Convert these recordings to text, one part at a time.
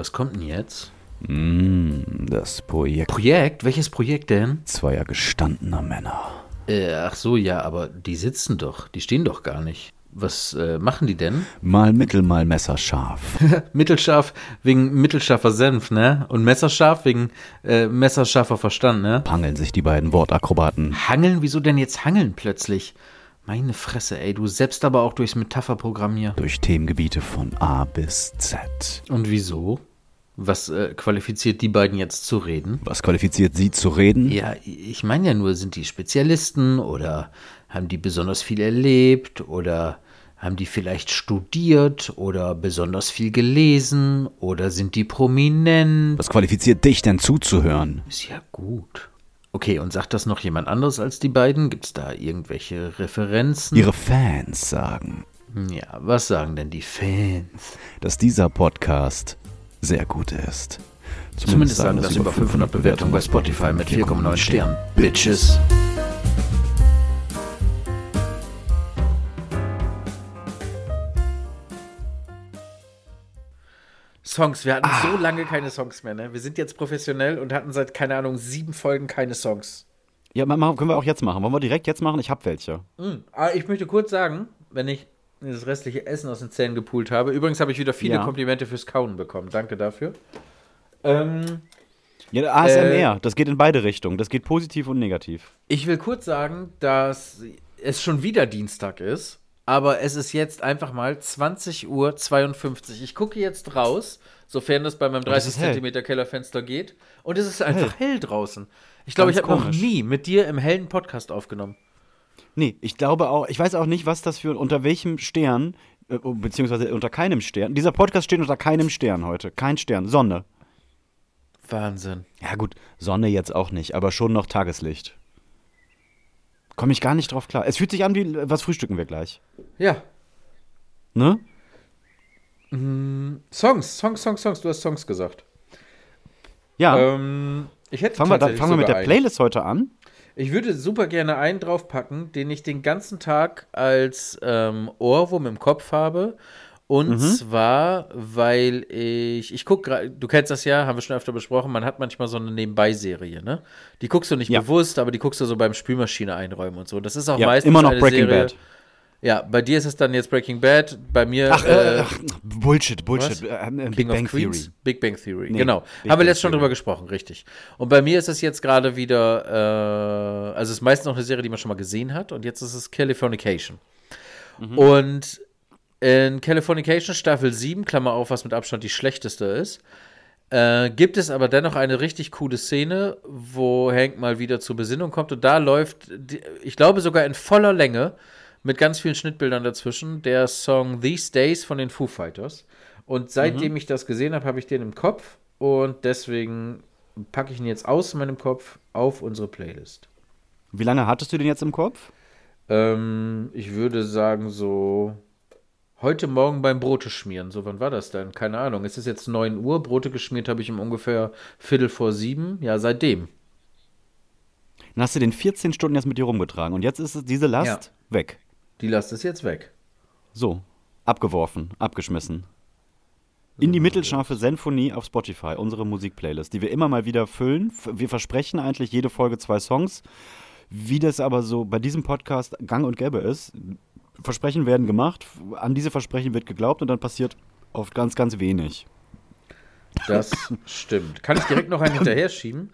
was kommt denn jetzt? Mm, das Projekt Projekt? Welches Projekt denn? zweier gestandener Männer. Äh, ach so, ja, aber die sitzen doch. Die stehen doch gar nicht. Was äh, machen die denn? Mal mittel, mal messerscharf. Mittelscharf wegen mittelscharfer Senf, ne? Und messerscharf wegen äh, messerscharfer Verstand, ne? Hangeln sich die beiden Wortakrobaten. Hangeln? Wieso denn jetzt hangeln plötzlich? Meine Fresse, ey, du selbst aber auch durchs Metapherprogramm hier. durch Themengebiete von A bis Z. Und wieso? Was äh, qualifiziert die beiden jetzt zu reden? Was qualifiziert Sie zu reden? Ja, ich meine ja nur, sind die Spezialisten oder haben die besonders viel erlebt oder haben die vielleicht studiert oder besonders viel gelesen oder sind die prominent? Was qualifiziert dich denn zuzuhören? Ist ja gut. Okay, und sagt das noch jemand anderes als die beiden? Gibt es da irgendwelche Referenzen? Ihre Fans sagen, ja, was sagen denn die Fans? dass dieser Podcast sehr gut ist. Zumindest sagen das über 500 Bewertungen bei Spotify mit 4,9 Sternen. Bitches. Songs. Wir hatten so lange keine Songs mehr, ne? Wir sind jetzt professionell und hatten seit, keine Ahnung, sieben Folgen keine Songs. Ja, können wir auch jetzt machen. Wollen wir direkt jetzt machen? Ich hab welche. Mhm. Aber ich möchte kurz sagen, wenn ich das restliche Essen aus den Zähnen gepult habe. Übrigens habe ich wieder viele Ja. Komplimente fürs Kauen bekommen. Danke dafür. Ähm, Ja, ASMR, das geht in beide Richtungen. Das geht positiv und negativ. Ich will kurz sagen, dass es schon wieder Dienstag ist, aber es ist jetzt einfach mal 20.52 Uhr. Ich gucke jetzt raus, sofern das bei meinem es 30 ist hell. cm Kellerfenster geht. Und es ist einfach hell, draußen. Ich glaube, ich habe noch nie mit dir im hellen Podcast aufgenommen. Nee, ich glaube auch, ich weiß auch nicht, was das für, unter welchem Stern, äh, beziehungsweise unter keinem Stern. Dieser Podcast steht unter keinem Stern heute. Kein Stern. Sonne. Wahnsinn. Ja, gut, Sonne jetzt auch nicht, aber schon noch Tageslicht. Komme ich gar nicht drauf klar. Es fühlt sich an wie, was frühstücken wir gleich? Ja. Ne? Songs, Songs, Songs, Songs. Du hast Songs gesagt. Ja. Ähm, ich hätte fangen wir, da, fangen wir mit der. Playlist heute an. Ich würde super gerne einen draufpacken, den ich den ganzen Tag als ähm, Ohrwurm im Kopf habe. Und zwar, weil ich, ich gucke gerade, du kennst das ja, haben wir schon öfter besprochen, man hat manchmal so eine Nebenbei-Serie, ne? Die guckst du nicht Ja. bewusst, aber die guckst du so beim Spülmaschine einräumen und so. Das ist auch Ja, meistens immer noch Breaking Serie, Bad. Ja, bei dir ist es dann jetzt Breaking Bad, bei mir Ach, äh, ach Bullshit, Bullshit. was? Äh, äh, Big Bang Queens? Theory. Big Bang Theory, Nee, genau. Big Haben wir letztes schon drüber gesprochen, richtig. Und bei mir ist es jetzt gerade wieder, äh, also es ist meistens noch eine Serie, die man schon mal gesehen hat und jetzt ist es Californication. Mhm. Und in Californication Staffel 7, Klammer auf, was mit Abstand die schlechteste ist, äh, gibt es aber dennoch eine richtig coole Szene, wo Hank mal wieder zur Besinnung kommt und da läuft, ich glaube sogar in voller Länge, mit ganz vielen Schnittbildern dazwischen, der Song These Days von den Foo Fighters. Und seitdem ich das gesehen habe, habe ich den im Kopf und deswegen packe ich ihn jetzt aus meinem Kopf auf unsere Playlist. Wie lange hattest du den jetzt im Kopf? Ähm, ich würde sagen, so heute Morgen beim Brote schmieren. So, wann war das denn? Keine Ahnung. Es ist jetzt 9 Uhr. Brote geschmiert habe ich um ungefähr Viertel vor sieben. Ja, seitdem. Dann hast du den 14 Stunden jetzt mit dir rumgetragen und jetzt ist es- diese Last Ja. weg. Die Last ist jetzt weg. So, abgeworfen, abgeschmissen. In die mittelscharfe Sinfonie auf Spotify, unsere Musikplaylist, die wir immer mal wieder füllen. Wir versprechen eigentlich jede Folge zwei Songs. Wie das aber so bei diesem Podcast gang und gäbe ist, Versprechen werden gemacht, an diese Versprechen wird geglaubt und dann passiert oft ganz, ganz wenig. Das stimmt. Kann ich direkt noch einen hinterher schieben,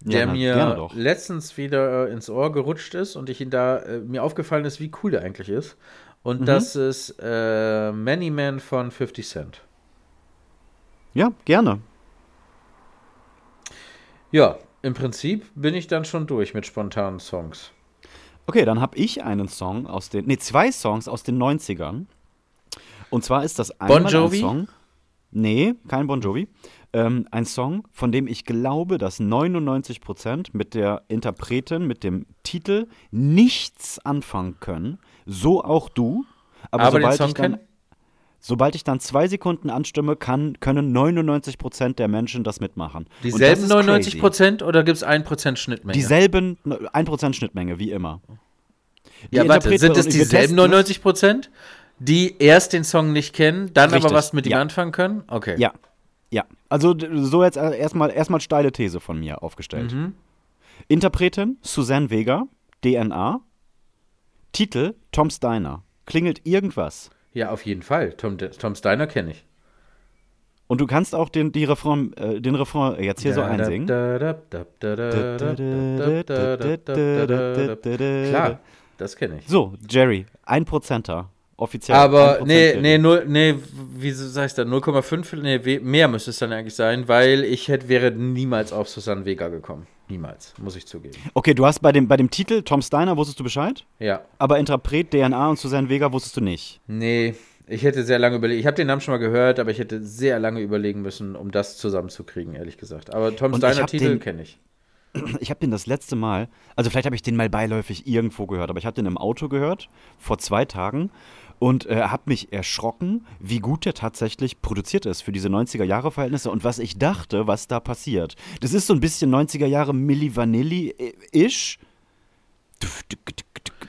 der Ja, na, mir letztens wieder äh, ins Ohr gerutscht ist und ich ihn da äh, mir aufgefallen ist, wie cool der eigentlich ist. Mhm. Und das ist äh, Many Man von 50 Cent. Ja, gerne. Ja, im Prinzip bin ich dann schon durch mit spontanen Songs. Okay, dann habe ich einen Song aus den, nee, zwei Songs aus den 90ern. Und zwar ist das einmal Jovi? ein Song. Nee, kein Bon Jovi. Ähm, ein Song, von dem ich glaube, dass 99% mit der Interpretin, mit dem Titel nichts anfangen können. So auch du. Aber, Aber den sobald, Song ich dann, sobald ich dann zwei Sekunden anstimme, kann, können 99% der Menschen das mitmachen. Das Dieselben ist 99 crazy. Prozent oder gibt es 1% Schnittmenge? Dieselben 1% Schnittmenge, wie immer. Die ja, warte, sind es dieselben testen es. 99 Prozent, die erst den Song nicht kennen, dann aber Richtig, was mit ihm ja. anfangen können? Okay. Ja, ja. Also so jetzt erstmal erstmal steile These von mir aufgestellt. Mhm. Interpretin Suzanne Vega, DNA. Titel Tom Steiner. Klingelt irgendwas. Ja, auf jeden Fall. Tom, Tom Steiner kenne ich. Und du kannst auch den, die Refrain, äh, den Refrain jetzt hier so einsingen. Klar, das kenne ich. So, Jerry, ein Prozenter. Offiziell. Aber, nee, nee, null, nee, wie sagst du da? 0,5? Nee, mehr müsste es dann eigentlich sein, weil ich hätte, wäre niemals auf Susanne Vega gekommen. Niemals, muss ich zugeben. Okay, du hast bei dem, bei dem Titel Tom Steiner wusstest du Bescheid? Ja. Aber Interpret, DNA und Susanne Vega wusstest du nicht? Nee, ich hätte sehr lange überlegt. Ich habe den Namen schon mal gehört, aber ich hätte sehr lange überlegen müssen, um das zusammenzukriegen, ehrlich gesagt. Aber Tom Steiner Titel kenne ich. Ich habe den das letzte Mal, also vielleicht habe ich den mal beiläufig irgendwo gehört, aber ich habe den im Auto gehört, vor zwei Tagen und äh, habe mich erschrocken, wie gut der tatsächlich produziert ist für diese 90er-Jahre-Verhältnisse und was ich dachte, was da passiert. Das ist so ein bisschen 90er-Jahre Milli Vanilli-ish.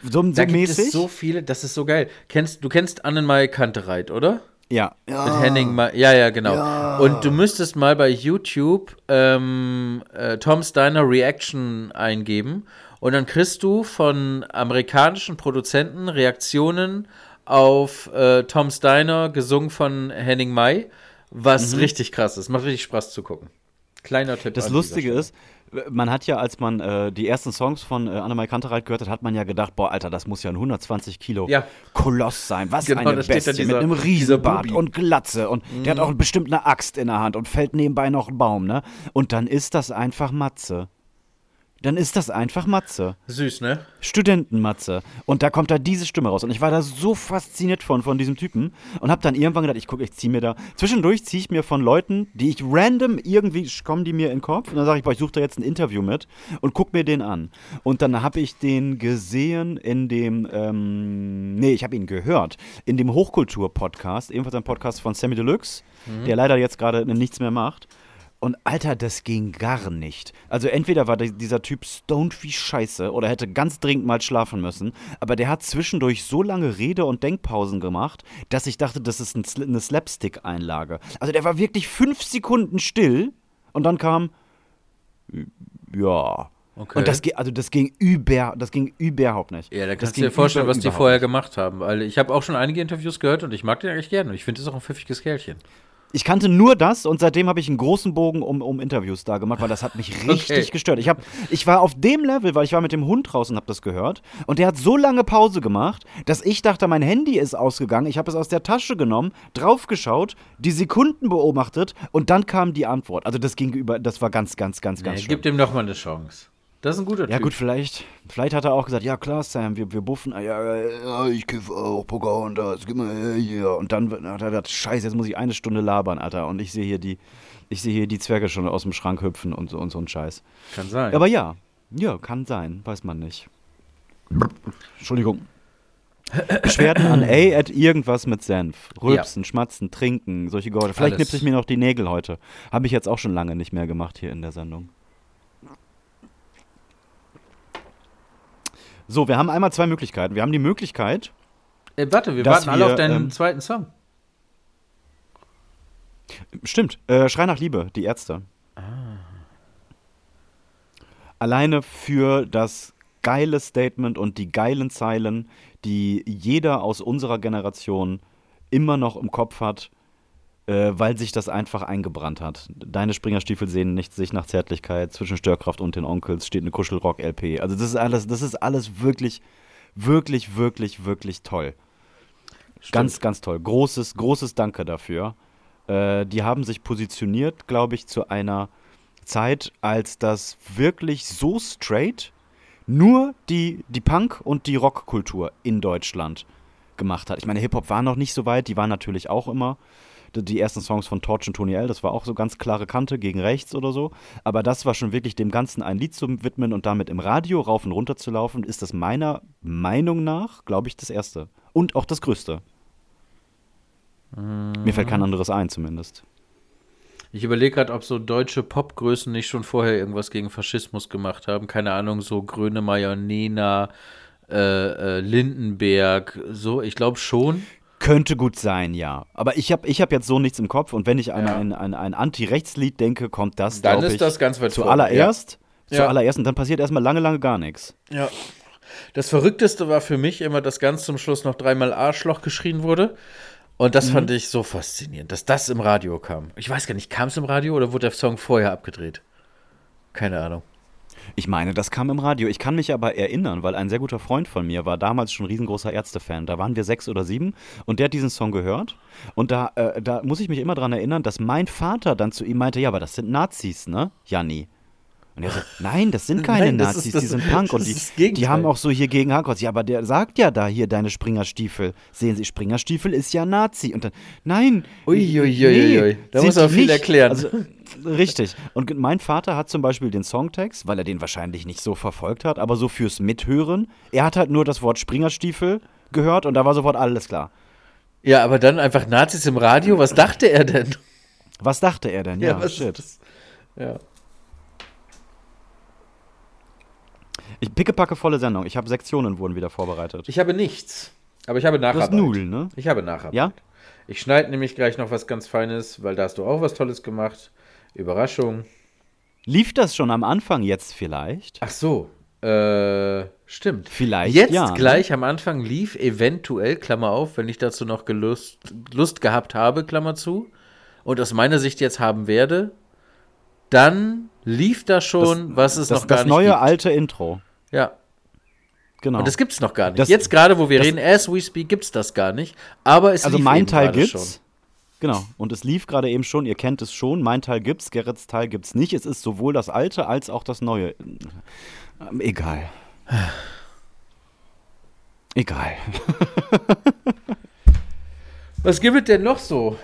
So, so da gibt mäßig. es so viele, das ist so geil. Kennst, du kennst Annenmai Kantereit, oder? Ja. ja. Mit Henning, Ma ja, ja, genau. Ja. Und du müsstest mal bei YouTube ähm, äh, Tom Steiner Reaction eingeben und dann kriegst du von amerikanischen Produzenten Reaktionen auf äh, Tom Steiner, gesungen von Henning Mai, was mhm. richtig krass ist. Macht richtig Spaß zu gucken. Kleiner Tipp. Das Lustige ist, man hat ja, als man äh, die ersten Songs von äh, Annemai Kantereit gehört hat, hat man ja gedacht, boah, Alter, das muss ja ein 120 Kilo ja. Koloss sein. Was genau, eine Bestie dieser, mit einem Riesenbart und Glatze. Und mhm. der hat auch bestimmt eine Axt in der Hand und fällt nebenbei noch ein Baum, ne? Und dann ist das einfach Matze dann ist das einfach Matze. Süß, ne? Studentenmatze. Und da kommt da diese Stimme raus. Und ich war da so fasziniert von, von diesem Typen und habe dann irgendwann gedacht, ich gucke, ich ziehe mir da. Zwischendurch ziehe ich mir von Leuten, die ich random irgendwie, kommen die mir in den Kopf und dann sage ich, boah, ich suche da jetzt ein Interview mit und guck mir den an. Und dann habe ich den gesehen in dem, ähm, nee, ich habe ihn gehört, in dem Hochkultur-Podcast, ebenfalls ein Podcast von Sammy Deluxe, mhm. der leider jetzt gerade nichts mehr macht. Und Alter, das ging gar nicht. Also entweder war dieser Typ stoned wie Scheiße oder hätte ganz dringend mal schlafen müssen, aber der hat zwischendurch so lange Rede- und Denkpausen gemacht, dass ich dachte, das ist eine Slapstick-Einlage. Also der war wirklich fünf Sekunden still und dann kam, ja. Okay. Und das, also das ging über, das ging überhaupt nicht. Ja, da kannst du dir vorstellen, was die vorher gemacht haben. Weil ich habe auch schon einige Interviews gehört und ich mag den eigentlich gerne. Und ich finde, das ist auch ein pfiffiges Kerlchen. Ich kannte nur das und seitdem habe ich einen großen Bogen um, um Interviews da gemacht, weil das hat mich richtig okay. gestört. Ich, hab, ich war auf dem Level, weil ich war mit dem Hund draußen und habe das gehört. Und der hat so lange Pause gemacht, dass ich dachte, mein Handy ist ausgegangen. Ich habe es aus der Tasche genommen, draufgeschaut, die Sekunden beobachtet und dann kam die Antwort. Also das ging über, das war ganz, ganz, ganz, ganz nee, schlimm. Gib dem noch mal eine Chance. Das ist ein guter Typ. Ja, gut, vielleicht, vielleicht hat er auch gesagt, ja klar, Sam, wir, wir buffen, ja, ja, ich kiffe auch Pocahontas, gib mal hier. Und dann hat er gesagt, scheiße, jetzt muss ich eine Stunde labern, Alter. Und ich sehe hier die, ich sehe hier die Zwerge schon aus dem Schrank hüpfen und so, und so ein Scheiß. Kann sein. Aber ja, ja, kann sein, weiß man nicht. Entschuldigung. Beschwerden an A at irgendwas mit Senf. Rülpsen, ja. schmatzen, trinken, solche Gorde. Vielleicht knipse ich mir noch die Nägel heute. Habe ich jetzt auch schon lange nicht mehr gemacht hier in der Sendung. So, wir haben einmal zwei Möglichkeiten. Wir haben die Möglichkeit. Äh, warte, wir warten wir, alle auf deinen ähm, zweiten Song. Stimmt. Äh, Schrei nach Liebe, die Ärzte. Ah. Alleine für das geile Statement und die geilen Zeilen, die jeder aus unserer Generation immer noch im Kopf hat äh, weil sich das einfach eingebrannt hat. Deine Springerstiefel sehen nicht sich nach Zärtlichkeit. Zwischen Störkraft und den Onkels steht eine Kuschelrock-LP. Also das ist alles, das ist alles wirklich, wirklich, wirklich, wirklich toll. Stimmt. Ganz, ganz toll. Großes, großes Danke dafür. Äh, die haben sich positioniert, glaube ich, zu einer Zeit, als das wirklich so straight nur die, die Punk- und die Rockkultur in Deutschland gemacht hat. Ich meine, Hip-Hop war noch nicht so weit, die waren natürlich auch immer die ersten Songs von Torch und Tony L, das war auch so ganz klare Kante gegen rechts oder so. Aber das war schon wirklich dem Ganzen ein Lied zu widmen und damit im Radio rauf und runter zu laufen, ist das meiner Meinung nach, glaube ich, das erste. Und auch das größte. Mhm. Mir fällt kein anderes ein, zumindest. Ich überlege gerade, ob so deutsche Popgrößen nicht schon vorher irgendwas gegen Faschismus gemacht haben. Keine Ahnung, so Grönemeyer, Nena, äh, äh, Lindenberg, so. Ich glaube schon. Könnte gut sein, ja. Aber ich habe ich hab jetzt so nichts im Kopf und wenn ich an Ja. ein, ein, ein Anti-Rechts-Lied denke, kommt das, Dann ist ich, das ganz weit zuallererst. Ja. Zuallererst und dann passiert erstmal lange, lange gar nichts. Ja. Das Verrückteste war für mich immer, dass ganz zum Schluss noch dreimal Arschloch geschrien wurde. Und das fand ich so faszinierend, dass das im Radio kam. Ich weiß gar nicht, kam es im Radio oder wurde der Song vorher abgedreht? Keine Ahnung. Ich meine, das kam im Radio. Ich kann mich aber erinnern, weil ein sehr guter Freund von mir war damals schon riesengroßer Ärztefan. Da waren wir sechs oder sieben und der hat diesen Song gehört. Und da, äh, da muss ich mich immer dran erinnern, dass mein Vater dann zu ihm meinte: Ja, aber das sind Nazis, ne, Janni? Und er so, nein, das sind keine Nein, Nazis, das- die sind Punk und die, die haben auch so hier gegen Hardcore. Ja, aber der sagt ja da hier deine Springerstiefel. Sehen Sie, Springerstiefel ist ja Nazi. Und dann, nein. Uiuiuiui, da sind muss er die viel nicht. erklären. Also, richtig. Und mein Vater hat zum Beispiel den Songtext, weil er den wahrscheinlich nicht so verfolgt hat, aber so fürs Mithören. Er hat halt nur das Wort Springerstiefel gehört und da war sofort alles klar. Ja, aber dann einfach Nazis im Radio, was dachte er denn? Was dachte er denn? Ja, was shit. ist das? Ja. Ich pickepacke volle Sendung. Ich habe Sektionen wurden wieder vorbereitet. Ich habe nichts. Aber ich habe Nacharbeit. hast Nudeln, ne? Ich habe Nacharbeit. Ja? Ich schneide nämlich gleich noch was ganz Feines, weil da hast du auch was Tolles gemacht. Überraschung. Lief das schon am Anfang jetzt vielleicht? Ach so. Äh, stimmt. Vielleicht, Jetzt ja, ne? gleich am Anfang lief eventuell, Klammer auf, wenn ich dazu noch gelust, Lust gehabt habe, Klammer zu, und aus meiner Sicht jetzt haben werde, dann lief da schon, was es das noch gar das nicht neue gibt. alte Intro. Ja, Genau. und das gibt's noch gar nicht. Das- jetzt gerade, wo wir das- reden, as we speak, gibt's das gar nicht. Aber es also lief mein eben Teil gibt's. schon. Genau. Und es lief gerade eben schon, ihr kennt es schon, mein Teil gibt's, Gerrits Teil gibt's nicht. Es ist sowohl das alte als auch das neue. Ähm, egal. Egal. Was gibt es denn noch so?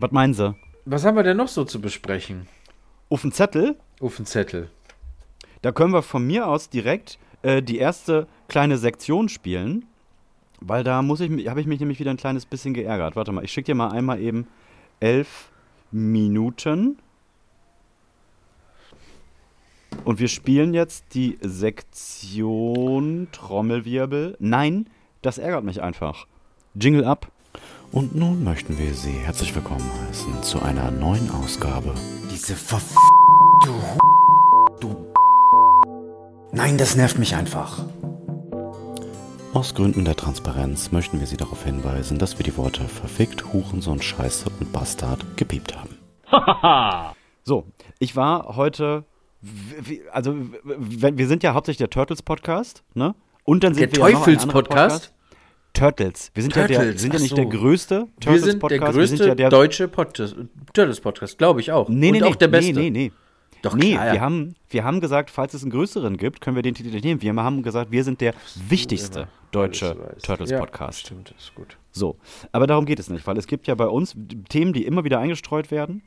Was meinen Sie? Was haben wir denn noch so zu besprechen? Auf dem Zettel, Auf den Zettel. Da können wir von mir aus direkt äh, die erste kleine Sektion spielen. Weil da muss ich, habe ich mich nämlich wieder ein kleines bisschen geärgert. Warte mal, ich schicke dir mal einmal eben elf Minuten. Und wir spielen jetzt die Sektion Trommelwirbel. Nein, das ärgert mich einfach. Jingle ab. Und nun möchten wir Sie herzlich willkommen heißen zu einer neuen Ausgabe. Diese Verf... Du... Du... Nein, das nervt mich einfach. Aus Gründen der Transparenz möchten wir Sie darauf hinweisen, dass wir die Worte verfickt, Hurensohn, Scheiße und Bastard gepiept haben. so, ich war heute, also wir sind ja hauptsächlich der Turtles-Podcast, ne? Und dann sind Der wir ja Teufels-Podcast? Podcast. Turtles. Wir sind ja, der, Turtles, sind ja nicht so. der größte Wir sind der Turtles-Podcast. größte ja der, deutsche Podcast, Turtles-Podcast, glaube ich auch. Nee, nee, Und nee, auch der beste. Nee, nee, nee. Doch, nee, klar, ja. wir, haben, wir haben gesagt, falls es einen größeren gibt, können wir den Titel nicht nehmen. Wir haben gesagt, wir sind der wichtigste deutsche Alles weiß. Turtles-Podcast. Ja, stimmt, ist gut. So, aber darum geht es nicht, weil es gibt ja bei uns Themen, die immer wieder eingestreut werden,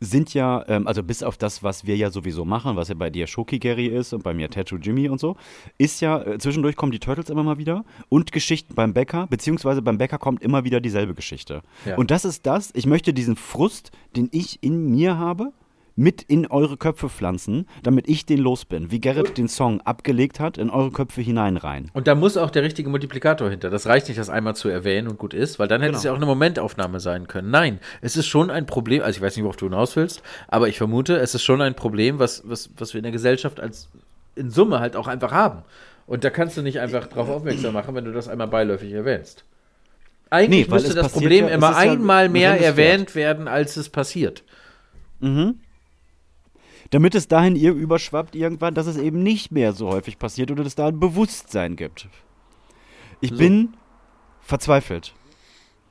sind ja, ähm, also bis auf das, was wir ja sowieso machen, was ja bei dir Shoki Gary ist und bei mir Tattoo Jimmy und so, ist ja, äh, zwischendurch kommen die Turtles immer mal wieder und Geschichten beim Bäcker, beziehungsweise beim Bäcker kommt immer wieder dieselbe Geschichte. Ja. Und das ist das, ich möchte diesen Frust, den ich in mir habe, mit in eure Köpfe pflanzen, damit ich den los bin. Wie Gerrit den Song abgelegt hat, in eure Köpfe hinein rein. Und da muss auch der richtige Multiplikator hinter. Das reicht nicht, das einmal zu erwähnen und gut ist, weil dann hätte es ja Genau. auch eine Momentaufnahme sein können. Nein, es ist schon ein Problem, also ich weiß nicht, worauf du hinaus willst, aber ich vermute, es ist schon ein Problem, was, was, was wir in der Gesellschaft als in Summe halt auch einfach haben. Und da kannst du nicht einfach drauf aufmerksam machen, wenn du das einmal beiläufig erwähnst. Eigentlich Nee, müsste das Problem ja- immer ja einmal ein mehr erwähnt werden, als es passiert. Damit es dahin ihr überschwappt irgendwann, dass es eben nicht mehr so häufig passiert oder dass es da ein Bewusstsein gibt. Ich So. bin verzweifelt.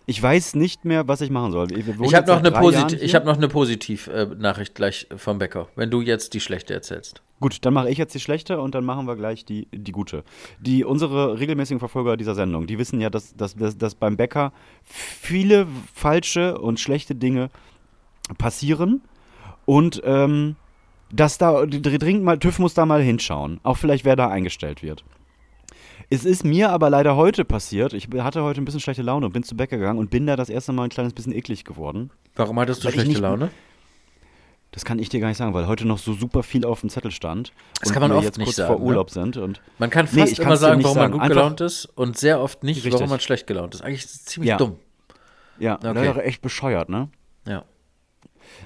Ich weiß nicht mehr, was ich machen soll. Wohnen Ich habe noch, ich hab noch eine Positiv-Nachricht gleich vom Bäcker, wenn du jetzt die schlechte erzählst. Gut, dann mache ich jetzt die schlechte und dann machen wir gleich die, die gute. Die, unsere regelmäßigen Verfolger dieser Sendung, die wissen ja, dass, dass, dass, dass beim Bäcker viele falsche und schlechte Dinge passieren und ähm, dass da dringend mal, TÜV muss da mal hinschauen. Auch vielleicht, wer da eingestellt wird. Es ist mir aber leider heute passiert. Ich hatte heute ein bisschen schlechte Laune und bin zu Bäcker gegangen und bin da das erste Mal ein kleines bisschen eklig geworden. Warum hattest du Weil schlechte nicht- Laune? Das kann ich dir gar nicht sagen, weil heute noch so super viel auf dem Zettel stand. Das kann man oft jetzt nicht kurz sagen, vor ne? Urlaub sind. Und Man kann Nee, fast ich immer sagen, warum sagen. man gut Einfach- gelaunt ist und sehr oft nicht, Richtig. warum man schlecht gelaunt ist. Eigentlich ist es ziemlich Ja. dumm. ja, Okay. das wäre echt bescheuert, ne? Ja.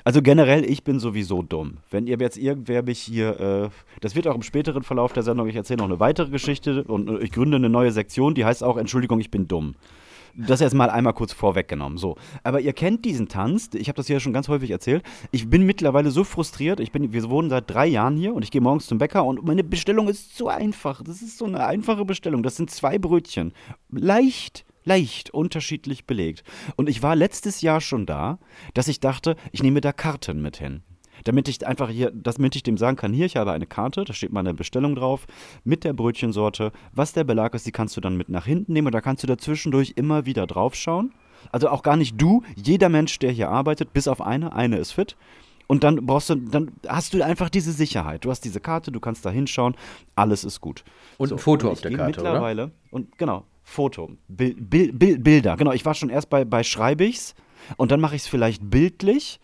Also generell, ich bin sowieso dumm. Wenn ihr jetzt irgendwer mich hier, äh, das wird auch im späteren Verlauf der Sendung, ich erzähle noch eine weitere Geschichte und äh, ich gründe eine neue Sektion, die heißt auch Entschuldigung, ich bin dumm. Das jetzt mal einmal kurz vorweggenommen. So. Aber ihr kennt diesen Tanz, ich habe das hier schon ganz häufig erzählt. Ich bin mittlerweile so frustriert, ich bin, wir wohnen seit drei Jahren hier und ich gehe morgens zum Bäcker und meine Bestellung ist so einfach. Das ist so eine einfache Bestellung. Das sind zwei Brötchen. Leicht leicht unterschiedlich belegt. Und ich war letztes Jahr schon da, dass ich dachte, ich nehme da Karten mit hin. Damit ich einfach hier, damit ich dem sagen kann, hier, ich habe eine Karte, da steht meine Bestellung drauf, mit der Brötchensorte, was der Belag ist, die kannst du dann mit nach hinten nehmen und da kannst du dazwischendurch immer wieder draufschauen. Also auch gar nicht du, jeder Mensch, der hier arbeitet, bis auf eine, eine ist fit. Und dann brauchst du, dann hast du einfach diese Sicherheit. Du hast diese Karte, du kannst da hinschauen, alles ist gut. Und ein Foto auf der Karte, oder? mittlerweile, Und genau, Foto, Bil Bil Bil Bilder. Genau, ich war schon erst bei, bei Schreibichs und dann mache ich es vielleicht bildlich.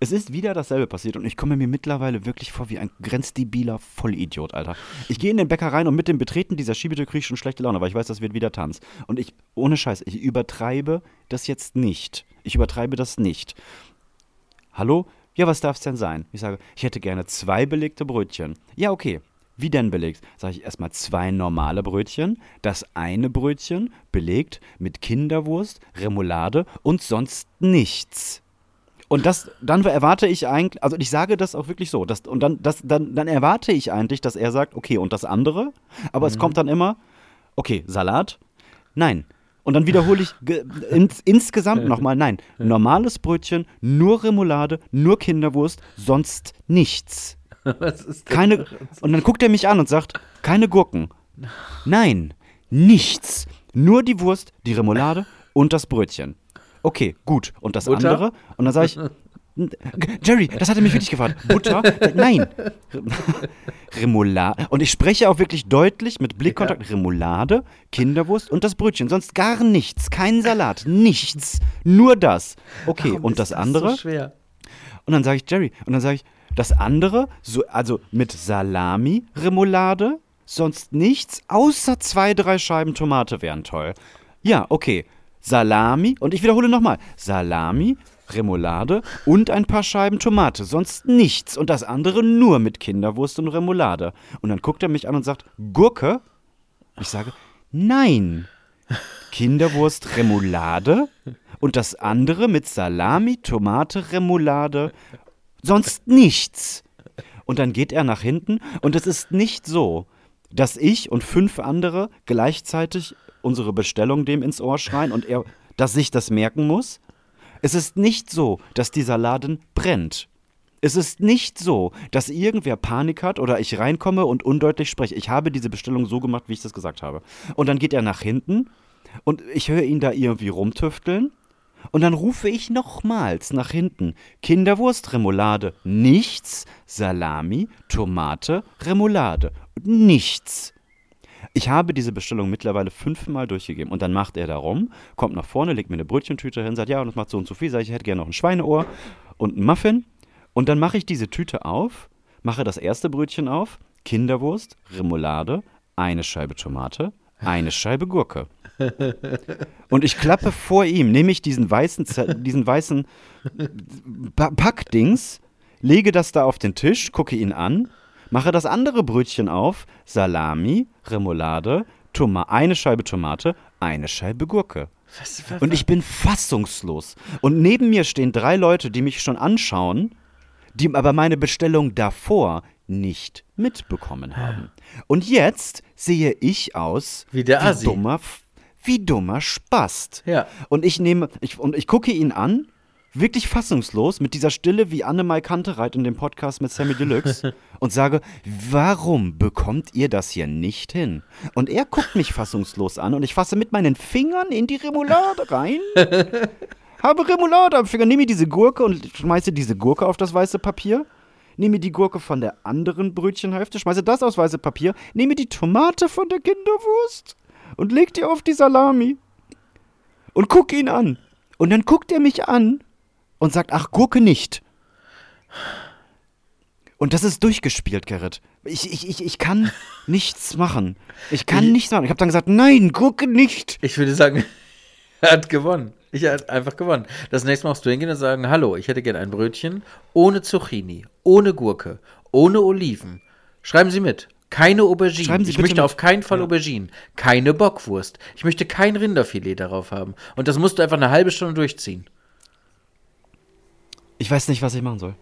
Es ist wieder dasselbe passiert und ich komme mir mittlerweile wirklich vor wie ein grenzdebiler Vollidiot, Alter. Ich gehe in den Bäcker rein und mit dem Betreten dieser Schiebetür kriege ich schon schlechte Laune, weil ich weiß, das wird wieder Tanz. Und ich, ohne Scheiß, ich übertreibe das jetzt nicht. Ich übertreibe das nicht. Hallo? Ja, was darf es denn sein? Ich sage, ich hätte gerne zwei belegte Brötchen. Ja, okay. Wie denn belegt? Sage ich erstmal zwei normale Brötchen. Das eine Brötchen belegt mit Kinderwurst, Remoulade und sonst nichts. Und das, dann erwarte ich eigentlich, also ich sage das auch wirklich so, das, und dann, das, dann, dann erwarte ich eigentlich, dass er sagt, okay, und das andere? Aber es kommt dann immer, okay, Salat? Nein. Und dann wiederhole ich ins, insgesamt nochmal, nein, normales Brötchen, nur Remoulade, nur Kinderwurst, sonst nichts. Was ist Keine, und dann guckt er mich an und sagt, keine Gurken. Nein, nichts. Nur die Wurst, die Remoulade und das Brötchen. Okay, gut. Und das Butter? andere? Und dann sage ich, Jerry, das hat er mich wirklich gefragt. Butter? Nein. Remoulade. Und ich spreche auch wirklich deutlich mit Blickkontakt. Remoulade, Kinderwurst und das Brötchen. Sonst gar nichts. Kein Salat. Nichts. Nur das. Okay, Warum und ist das andere? So schwer? Und dann sage ich, Jerry, und dann sage ich, das andere, so, also mit Salami, Remoulade, sonst nichts, außer zwei, drei Scheiben Tomate wären toll. Ja, okay. Salami, und ich wiederhole nochmal, Salami, Remoulade und ein paar Scheiben Tomate, sonst nichts. Und das andere nur mit Kinderwurst und Remoulade. Und dann guckt er mich an und sagt, Gurke? Ich sage, nein. Kinderwurst, Remoulade und das andere mit Salami, Tomate, Remoulade, sonst nichts. Und dann geht er nach hinten und es ist nicht so, dass ich und fünf andere gleichzeitig unsere Bestellung dem ins Ohr schreien und er, dass sich das merken muss. Es ist nicht so, dass dieser Laden brennt. Es ist nicht so, dass irgendwer Panik hat oder ich reinkomme und undeutlich spreche. Ich habe diese Bestellung so gemacht, wie ich das gesagt habe. Und dann geht er nach hinten und ich höre ihn da irgendwie rumtüfteln. Und dann rufe ich nochmals nach hinten. Kinderwurst, Remoulade, nichts. Salami, Tomate, Remoulade, nichts. Ich habe diese Bestellung mittlerweile fünfmal durchgegeben. Und dann macht er da rum, kommt nach vorne, legt mir eine Brötchentüte hin, sagt, ja, und das macht so und so viel. Sag ich, ich hätte gerne noch ein Schweineohr und einen Muffin. Und dann mache ich diese Tüte auf, mache das erste Brötchen auf, Kinderwurst, Remoulade, eine Scheibe Tomate, eine Scheibe Gurke. Und ich klappe vor ihm, nehme ich diesen weißen, diesen weißen Pa- Packdings, lege das da auf den Tisch, gucke ihn an, mache das andere Brötchen auf, Salami, Remoulade, Toma eine Scheibe Tomate, eine Scheibe Gurke. Was, was, Und ich bin fassungslos. Und neben mir stehen drei Leute, die mich schon anschauen, die aber meine Bestellung davor nicht mitbekommen haben. Und jetzt sehe ich aus Wie der Assi. dummer, wie dummer Spast. Ja. Und ich nehme, ich, und ich gucke ihn an, wirklich fassungslos, mit dieser Stille wie Annemai Kantereit in dem Podcast mit Sammy Deluxe und sage, warum bekommt ihr das hier nicht hin? Und er guckt mich fassungslos an und ich fasse mit meinen Fingern in die Remoulade rein. Habe Remoulade am Finger, nehme diese Gurke und schmeiße diese Gurke auf das weiße Papier. Nehme die Gurke von der anderen Brötchenhälfte, schmeiße das aufs weiße Papier, nehme die Tomate von der Kinderwurst und leg die auf die Salami. Und guck ihn an. Und dann guckt er mich an und sagt, ach, Gurke nicht. Und das ist durchgespielt, Gerrit. Ich, ich, ich, ich kann nichts machen. Ich kann nichts machen. Ich habe dann gesagt, nein, gucke nicht. Ich würde sagen, er hat gewonnen. Ich hat einfach gewonnen. Das nächste Mal musst du hingehen und sagen, hallo, ich hätte gerne ein Brötchen ohne Zucchini, ohne Gurke, ohne Oliven. Schreiben Sie mit. Keine Sie ich möchte mit. auf keinen Fall Ja. Auberginen. Keine Bockwurst. Ich möchte kein Rinderfilet darauf haben. Und das musst du einfach eine halbe Stunde durchziehen. Ich weiß nicht, was ich machen soll.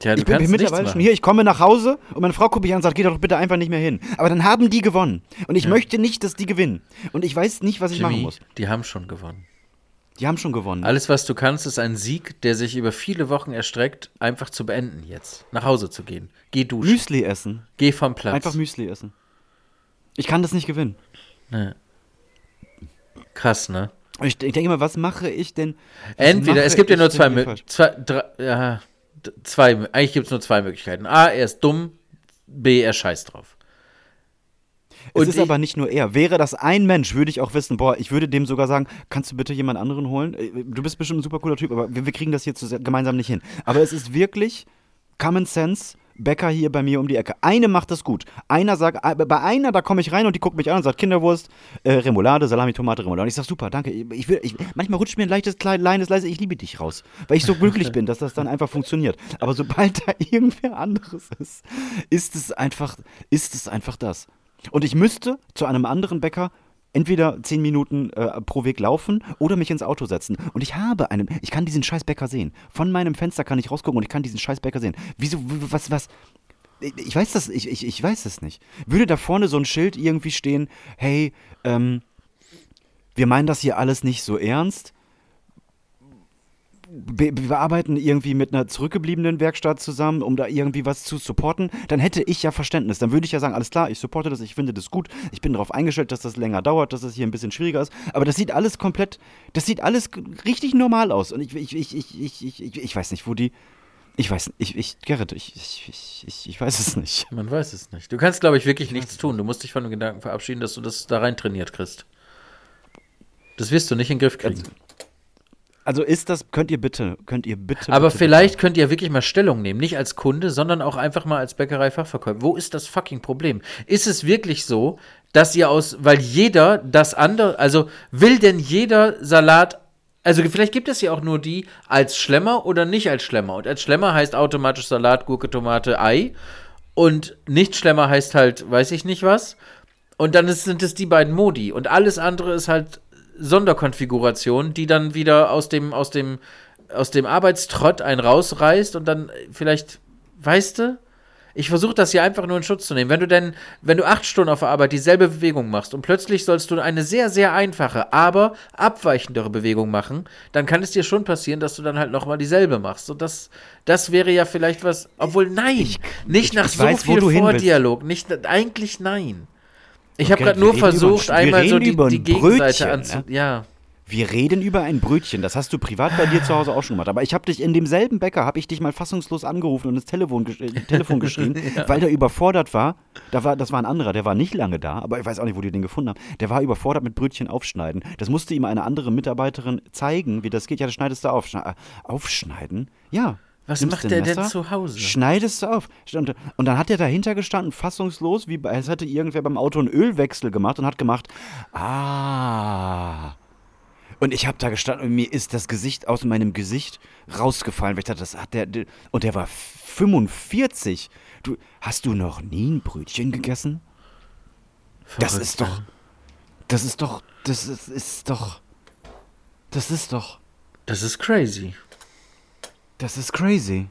Tja, du Ich bin nichts mittlerweile schon hier, ich komme nach Hause und meine Frau guckt mich an und sagt, geh doch bitte einfach nicht mehr hin. Aber dann haben die gewonnen. Und ich möchte nicht, dass die gewinnen. Und ich weiß nicht, was ich machen muss. die haben schon gewonnen. Die haben schon gewonnen. Alles, was du kannst, ist ein Sieg, der sich über viele Wochen erstreckt, einfach zu beenden jetzt. Nach Hause zu gehen. Geh duschen. Müsli essen. Geh vom Platz. Einfach Müsli essen. Ich kann das nicht gewinnen. Nee. Krass, ne? Ich, ich denke mal, was mache ich denn? Entweder, es gibt ja nur zwei Möglichkeiten. Zwei, ja, zwei, eigentlich gibt es nur zwei Möglichkeiten. A, er ist dumm. B, er scheißt drauf. Es Und ist ich- aber nicht nur er. Wäre das ein Mensch, würde ich auch wissen, boah, ich würde dem sogar sagen, kannst du bitte jemand anderen holen? Äh, Du bist bestimmt ein super cooler Typ, aber wir, wir kriegen das hier gemeinsam nicht hin. Aber es ist wirklich Common Sense. Bäcker hier bei mir um die Ecke. Eine macht das gut. Einer sagt, äh, bei einer, da komme ich rein und die guckt mich an und sagt Kinderwurst, äh, Remoulade, Salami, Tomate, Remoulade. Und ich sag, super, danke. Ich will, ich, manchmal rutscht mir ein leichtes, klein, kleines, leise, ich liebe dich raus. Weil ich so glücklich bin, dass das dann einfach funktioniert. Aber sobald da irgendwer anderes ist, ist es einfach, ist es einfach das. Und ich müsste zu einem anderen Bäcker entweder zehn Minuten äh, pro Weg laufen oder mich ins Auto setzen. Und ich habe einen, ich kann diesen scheiß Bäcker sehen. Von meinem Fenster kann ich rausgucken und ich kann diesen scheiß Bäcker sehen. Wieso, was, was? Ich weiß das, ich, ich, ich weiß es nicht. Würde da vorne so ein Schild irgendwie stehen, hey, ähm, wir meinen das hier alles nicht so ernst. Wir, wir arbeiten irgendwie mit einer zurückgebliebenen Werkstatt zusammen, um da irgendwie was zu supporten, dann hätte ich ja Verständnis. Dann würde ich ja sagen, alles klar, ich supporte das, ich finde das gut, ich bin darauf eingestellt, dass das länger dauert, dass das hier ein bisschen schwieriger ist. Aber das sieht alles komplett, das sieht alles richtig normal aus. Und ich, ich, ich, ich, ich, ich, ich, ich weiß nicht, wo die. Ich weiß nicht, ich, ich, Gerrit, ich, ich, ich, ich, ich weiß es nicht. Man weiß es nicht. Du kannst, glaube ich, wirklich nichts tun. Du musst dich von dem Gedanken verabschieden, dass du das da rein trainiert kriegst. Das wirst du nicht in den Griff kriegen. Also ist das, könnt ihr bitte, könnt ihr bitte. Aber bitte, vielleicht könnt ihr wirklich mal Stellung nehmen, nicht als Kunde, sondern auch einfach mal als Bäckerei-Fachverkäufer. Wo ist das fucking Problem? Ist es wirklich so, dass ihr aus, weil jeder das andere, also will denn jeder Salat, also vielleicht gibt es ja auch nur die als Schlemmer oder nicht als Schlemmer. Und als Schlemmer heißt automatisch Salat, Gurke, Tomate, Ei. Und nicht Schlemmer heißt halt, weiß ich nicht was. Und dann ist, sind es die beiden Modi. Und alles andere ist halt Sonderkonfiguration, die dann wieder aus dem, aus dem, aus dem Arbeitstrott einen rausreißt und dann vielleicht, weißt du? Ich versuche das hier einfach nur in Schutz zu nehmen. Wenn du denn, wenn du acht Stunden auf der Arbeit dieselbe Bewegung machst und plötzlich sollst du eine sehr, sehr einfache, aber abweichendere Bewegung machen, dann kann es dir schon passieren, dass du dann halt nochmal dieselbe machst. Und das, das wäre ja vielleicht was, obwohl nein, nicht ich- nach ich so weiß, viel. Vordialog. Nicht, eigentlich nein. Ich habe gerade nur versucht, wir einmal so reden die, über die ein Gegenseite Brötchen, anzu. ne? Ja. Wir reden über ein Brötchen. Das hast du privat bei dir zu Hause auch schon gemacht. Aber ich habe dich in demselben Bäcker, habe ich dich mal fassungslos angerufen und ins Telefon, gesch- äh, Telefon geschrien, weil der überfordert war. Da war. Das war ein anderer, der war nicht lange da, aber ich weiß auch nicht, wo die den gefunden haben. Der war überfordert mit Brötchen aufschneiden. Das musste ihm eine andere Mitarbeiterin zeigen, wie das geht. Ja, das schneidest du auf. Äh, Aufschneiden? Ja. Was Nimmst macht der denn zu Hause? Schneidest du auf. Und, und dann hat er dahinter gestanden, fassungslos, wie als hätte irgendwer beim Auto einen Ölwechsel gemacht und hat gemacht, ah. Und ich habe da gestanden und mir ist das Gesicht aus meinem Gesicht rausgefallen, weil ich dachte, das hat der. Und der war 45. Du, hast du noch nie ein Brötchen gegessen? Das Verrückt, ist doch. Das ist doch. Das ist, ist doch. Das ist doch. Das ist crazy. Das ist crazy.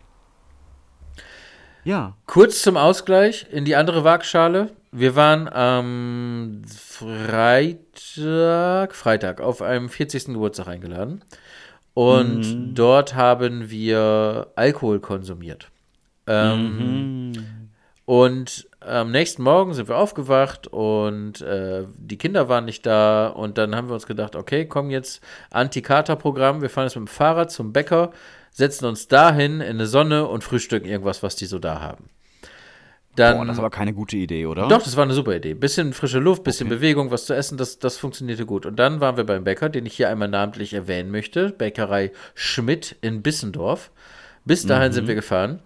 Ja. Kurz zum Ausgleich in die andere Waagschale. Wir waren am Freitag, Freitag auf einem 40. Geburtstag eingeladen. Und dort haben wir Alkohol konsumiert. Ähm, Und am nächsten Morgen sind wir aufgewacht und äh, die Kinder waren nicht da. Und dann haben wir uns gedacht, okay, komm jetzt, Anti-Kater-Programm. Wir fahren jetzt mit dem Fahrrad zum Bäcker, setzen uns dahin in eine Sonne und frühstücken irgendwas, was die so da haben. Dann, Boah, das aber keine gute Idee, oder? doch, das war eine super Idee. Bisschen frische Luft, bisschen Bewegung, was zu essen, das, das funktionierte gut. Und dann waren wir beim Bäcker, den ich hier einmal namentlich erwähnen möchte. Bäckerei Schmidt in Bissendorf. Bis dahin sind wir gefahren.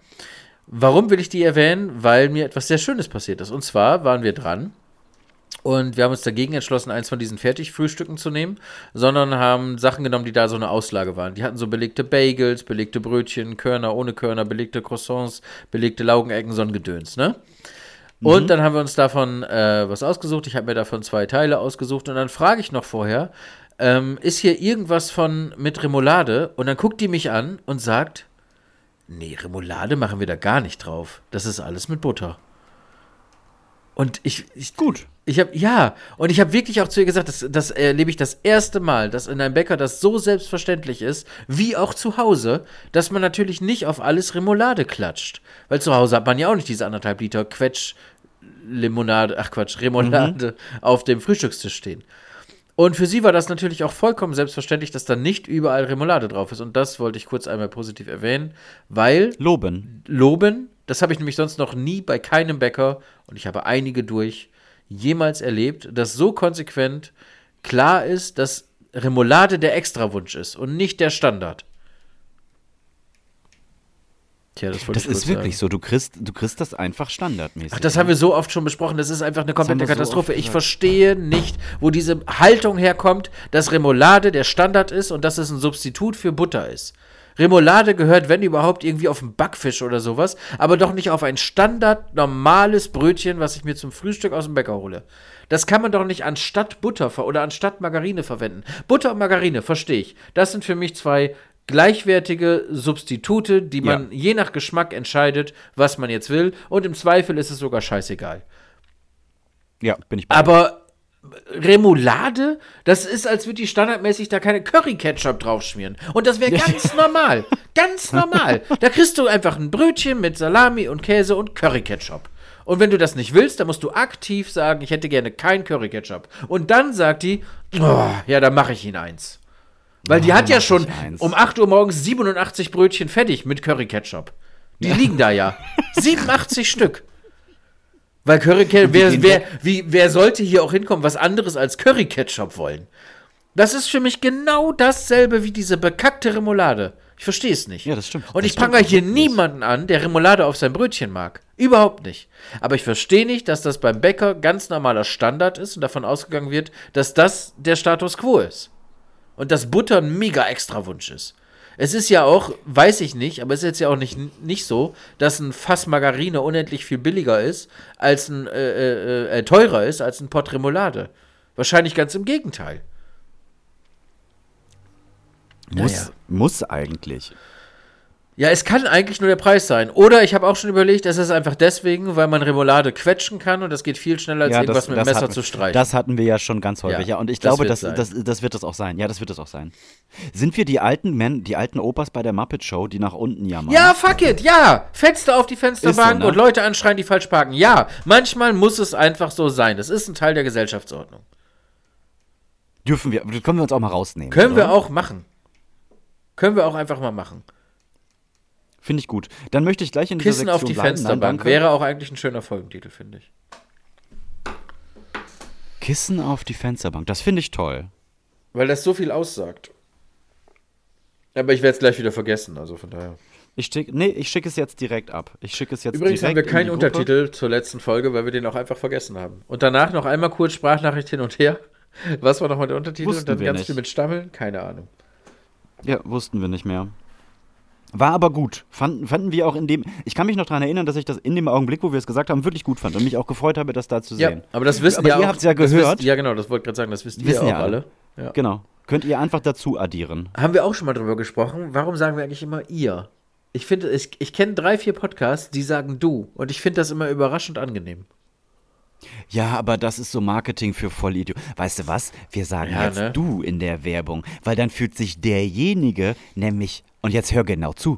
Warum will ich die erwähnen? Weil mir etwas sehr Schönes passiert ist. Und zwar waren wir dran und wir haben uns dagegen entschlossen, eins von diesen Fertigfrühstücken zu nehmen, sondern haben Sachen genommen, die da so eine Auslage waren. Die hatten so belegte Bagels, belegte Brötchen, Körner ohne Körner, belegte Croissants, belegte Laugenecken, so ein Gedöns, ne? Und dann haben wir uns davon äh, was ausgesucht. Ich habe mir davon zwei Teile ausgesucht. Und dann frage ich noch vorher, ähm, ist hier irgendwas von mit Remoulade? Und dann guckt die mich an und sagt, nee, Remoulade machen wir da gar nicht drauf. Das ist alles mit Butter. Und ich, ich Gut. ich habe ja, und ich habe wirklich auch zu ihr gesagt, das, das erlebe ich das erste Mal, dass in einem Bäcker das so selbstverständlich ist, wie auch zu Hause, dass man natürlich nicht auf alles Remoulade klatscht. Weil zu Hause hat man ja auch nicht diese anderthalb Liter Quetsch Limonade, ach Quatsch, Remoulade auf dem Frühstückstisch stehen. Und für sie war das natürlich auch vollkommen selbstverständlich, dass da nicht überall Remoulade drauf ist. Und das wollte ich kurz einmal positiv erwähnen, weil Loben. loben. Das habe ich nämlich sonst noch nie bei keinem Bäcker, und ich habe einige durch, jemals erlebt, dass so konsequent klar ist, dass Remoulade der Extrawunsch ist und nicht der Standard. Tja, das wollte Das ist wirklich sagen. so. Du kriegst, du kriegst das einfach standardmäßig. Ach, das haben wir so oft schon besprochen. Das ist einfach eine komplette so Katastrophe. oft ich verstehe nicht, wo diese Haltung herkommt, dass Remoulade der Standard ist und dass es ein Substitut für Butter ist. Remoulade gehört, wenn überhaupt, irgendwie auf einen Backfisch oder sowas, aber doch nicht auf ein Standard normales Brötchen, was ich mir zum Frühstück aus dem Bäcker hole. Das kann man doch nicht anstatt Butter oder anstatt Margarine verwenden. Butter und Margarine, verstehe ich. Das sind für mich zwei gleichwertige Substitute, die man je nach Geschmack entscheidet, was man jetzt will. Und im Zweifel ist es sogar scheißegal. Ja, bin ich bei. Aber Remoulade, das ist, als würde die standardmäßig da keine Curry-Ketchup draufschmieren. Und das wäre ganz normal. Ganz normal. Da kriegst du einfach ein Brötchen mit Salami und Käse und Curry-Ketchup. Und wenn du das nicht willst, dann musst du aktiv sagen, ich hätte gerne kein Curry-Ketchup. Und dann sagt die, oh, ja, dann mache ich Ihnen eins. Weil die Oh, hat ja schon um 8 Uhr morgens 87 Brötchen fertig mit Curry-Ketchup. Die liegen da ja. 87 Stück. Weil Curry Ketchup, wer, wer, wie, wer sollte hier auch hinkommen, was anderes als Curry Ketchup wollen? Das ist für mich genau dasselbe wie diese bekackte Remoulade. Ich verstehe es nicht. Ja, das stimmt. Und Das ich prangere hier wirklich. niemanden an, der Remoulade auf sein Brötchen mag. Überhaupt nicht. Aber ich verstehe nicht, dass das beim Bäcker ganz normaler Standard ist und davon ausgegangen wird, dass das der Status quo ist. Und dass Butter ein mega Extrawunsch ist. Es ist ja auch, weiß ich nicht, aber es ist jetzt ja auch nicht, nicht so, dass ein Fass Margarine unendlich viel billiger ist, als ein, äh, äh, äh, teurer ist als ein Pot Remoulade. Wahrscheinlich ganz im Gegenteil. muss, naja. muss eigentlich. Ja, es kann eigentlich nur der Preis sein. Oder ich habe auch schon überlegt, es ist einfach deswegen, weil man Remoulade quetschen kann und das geht viel schneller als irgendwas mit dem Messer hatten, zu streichen. Das hatten wir ja schon ganz häufig. Ja, Ja, und ich das glaube, das, das, das wird es auch sein. Ja, das wird es auch sein. Sind wir die alten Men, die alten Opas bei der Muppet Show, die nach unten jammern? ja, fuck it, ja. Fenster auf die Fensterbank so, ne? und Leute anschreien, die falsch parken. Ja, manchmal muss es einfach so sein. Das ist ein Teil der Gesellschaftsordnung. Dürfen wir, können wir uns auch mal rausnehmen. Können oder? wir auch machen. Können wir auch einfach mal machen. Finde ich gut. Dann möchte ich gleich in Kissen Sektion auf die bleiben. Fensterbank Nein, wäre auch eigentlich ein schöner Folgentitel, finde ich. Kissen auf die Fensterbank. Das finde ich toll. Weil das so viel aussagt. Aber ich werde es gleich wieder vergessen, also von daher. Ich schicke nee, ich schicke es jetzt direkt ab. Ich schicke es jetzt Übrigens haben wir in keinen. Untertitel zur letzten Folge, weil wir den auch einfach vergessen haben. Und danach noch einmal kurz Sprachnachricht hin und her. Was war nochmal der Untertitel? Wussten und dann wir ganz nicht. viel mit Stammeln? Keine Ahnung. Ja, wussten wir nicht mehr. War aber gut. Fanden, fanden wir auch in dem. Ich kann mich noch daran erinnern, dass ich das in dem Augenblick, wo wir es gesagt haben, wirklich gut fand und mich auch gefreut habe, das da zu Ja, sehen. aber das wissen Aber ja ihr auch. habt's ja gehört. Wisst, ja, genau, das wollte ich gerade sagen. Das wisst Wissen ihr ja auch alle. alle. Ja. Genau. Könnt ihr einfach dazu addieren. Haben wir auch schon mal drüber gesprochen? Warum sagen wir eigentlich immer ihr? Ich finde, ich, ich kenne drei, vier Podcasts, die sagen du. Und ich finde das immer überraschend angenehm. Ja, aber das ist so Marketing für Vollidiot. Weißt du was? Wir sagen Ja, jetzt ne? du in der Werbung, weil dann fühlt sich derjenige nämlich, und jetzt hör genau zu,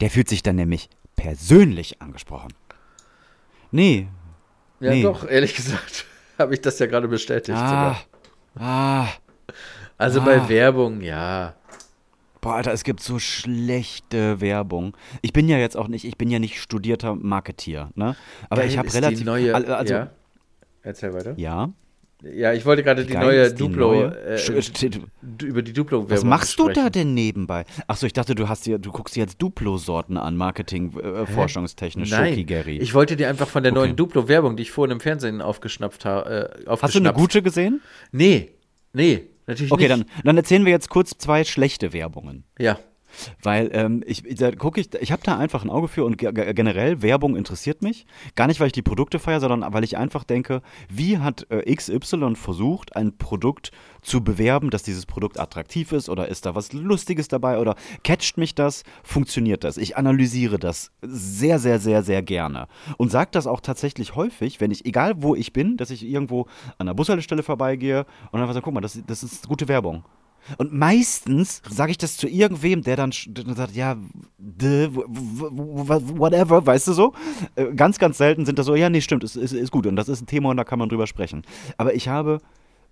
der fühlt sich dann nämlich persönlich angesprochen. Nee. Ja, Nee. doch, ehrlich gesagt, habe ich das ja gerade bestätigt. Ah, sogar. ah. Also ah. bei Werbung, ja. Boah, Alter, es gibt so schlechte Werbung. Ich bin ja jetzt auch nicht, ich bin ja nicht studierter Marketier, ne? Aber Geil ich habe ist die relativ neue, al- also ja. Erzähl weiter. ja. Ja, ich wollte gerade die geil neue die Duplo, neue? äh, du- über die Duplo Was machst du da denn nebenbei? Achso, ich dachte, du hast dir, du guckst dir jetzt Duplo-Sorten an, Marketing, äh, forschungstechnisch, Nein, Schoki Gary. ich wollte dir einfach von der Okay. neuen Duplo-Werbung, die ich vorhin im Fernsehen aufgeschnappt habe, äh, Hast du eine gute gesehen? Nee, nee, natürlich Okay, nicht. dann, dann erzählen wir jetzt kurz zwei schlechte Werbungen. Ja, Weil ähm, ich, da gucke ich, ich habe da einfach ein Auge für und ge ge- generell Werbung interessiert mich. Gar nicht, weil ich die Produkte feiere, sondern weil ich einfach denke, wie hat äh, XY versucht, ein Produkt zu bewerben, dass dieses Produkt attraktiv ist oder ist da was Lustiges dabei oder catcht mich das, funktioniert das? Ich analysiere das sehr, sehr, sehr, sehr gerne und sage das auch tatsächlich häufig, wenn ich, egal wo ich bin, dass ich irgendwo an der Bushaltestelle vorbeigehe und einfach sage, guck mal, das, das ist gute Werbung. Und meistens sage ich das zu irgendwem, der dann, sagt, ja, whatever, weißt du so? Äh, Ganz, ganz selten sind das so, ja, nee, stimmt, ist, ist, ist gut und das ist ein Thema und da kann man drüber sprechen. Aber ich habe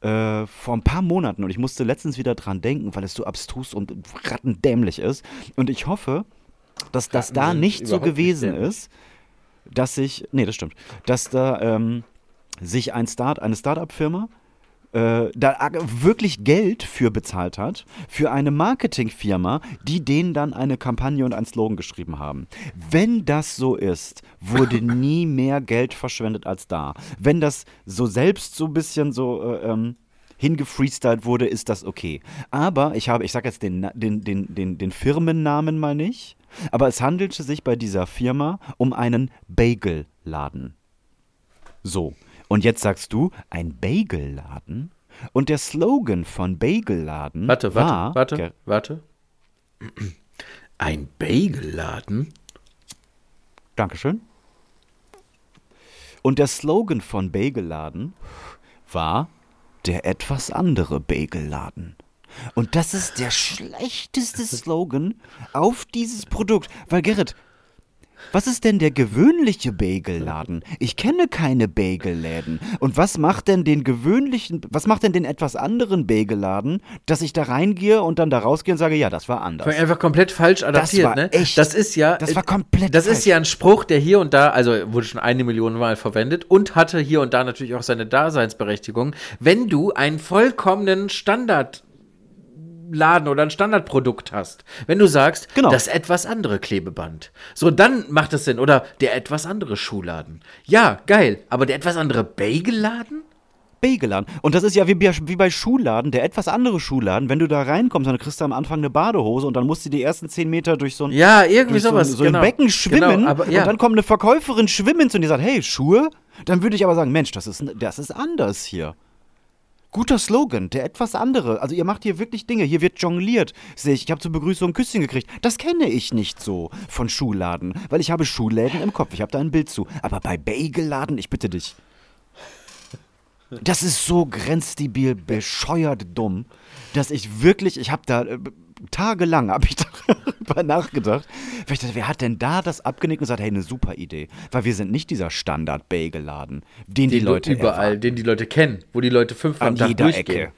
äh, vor ein paar Monaten und ich musste letztens wieder dran denken, weil es so abstrus und rattendämlich ist. Und ich hoffe, dass das da nicht so nicht gewesen dämlich. ist, dass sich, nee, das stimmt, dass da ähm, sich ein Start, eine Start-up-Firma äh, da wirklich Geld für bezahlt hat, für eine Marketingfirma, die denen dann eine Kampagne und einen Slogan geschrieben haben. Wenn das so ist, wurde nie mehr Geld verschwendet als da. Wenn das so selbst so ein bisschen so äh, ähm, hingefreestylt wurde, ist das okay. Aber ich habe, ich sage jetzt den, den, den, den, den Firmennamen mal nicht, aber es handelte sich bei dieser Firma um einen Bagelladen. So, und jetzt sagst du, ein Bagelladen? Und der Slogan von Bagelladen warte, war... warte, warte, warte. Ein Bagelladen? Dankeschön. Und der Slogan von Bagelladen war der etwas andere Bagelladen. Und das ist der schlechteste Slogan auf dieses Produkt. Weil Gerrit, was ist denn der gewöhnliche Bagelladen? Ich kenne keine Bagelläden. Und was macht denn den gewöhnlichen, was macht denn den etwas anderen Bagelladen, dass ich da reingehe und dann da rausgehe und sage, ja, das war anders. Einfach komplett falsch adaptiert, war ne? echt- das ist ja. das war komplett Das ist falsch. ja ein Spruch, der hier und da, also wurde schon eine Million Mal verwendet und hatte hier und da natürlich auch seine Daseinsberechtigung. Wenn du einen vollkommenen Standardladen oder ein Standardprodukt hast, wenn du sagst, Genau. das etwas andere Klebeband, so dann macht es Sinn. Oder der etwas andere Schuhladen. Ja, geil. Aber der etwas andere Bagelladen? Bagelladen. Und das ist ja wie, bei- wie bei Schuhladen, der etwas andere Schuhladen. Wenn du da reinkommst, dann kriegst du am Anfang eine Badehose und dann musst du die ersten zehn Meter durch so ein, Ja, irgendwie so, sowas. ein, so genau. ein Becken schwimmen Genau, aber, ja. und dann kommt eine Verkäuferin schwimmen und die sagt, hey, Schuhe? Dann würde ich aber sagen, Mensch, das ist, das ist anders hier. Guter Slogan, der etwas andere. Also ihr macht hier wirklich Dinge. Hier wird jongliert. Sehe ich, ich habe zur Begrüßung ein Küsschen gekriegt. Das kenne ich nicht so von Schuhladen, weil ich habe Schuhläden im Kopf. Ich habe da ein Bild zu. Aber bei Bagelladen, ich bitte dich. Das ist so grenzdebil, bescheuert dumm, dass ich wirklich, ich habe da äh, tagelang habe ich darüber nachgedacht. Weil ich dachte, wer hat denn da das abgenickt und gesagt, hey, eine super Idee, weil wir sind nicht dieser Standard Bagelladen, den die Den Leute überall, erwarten. den die Leute kennen, wo die Leute fünfmal an am Tag jeder durchgehen. Ecke.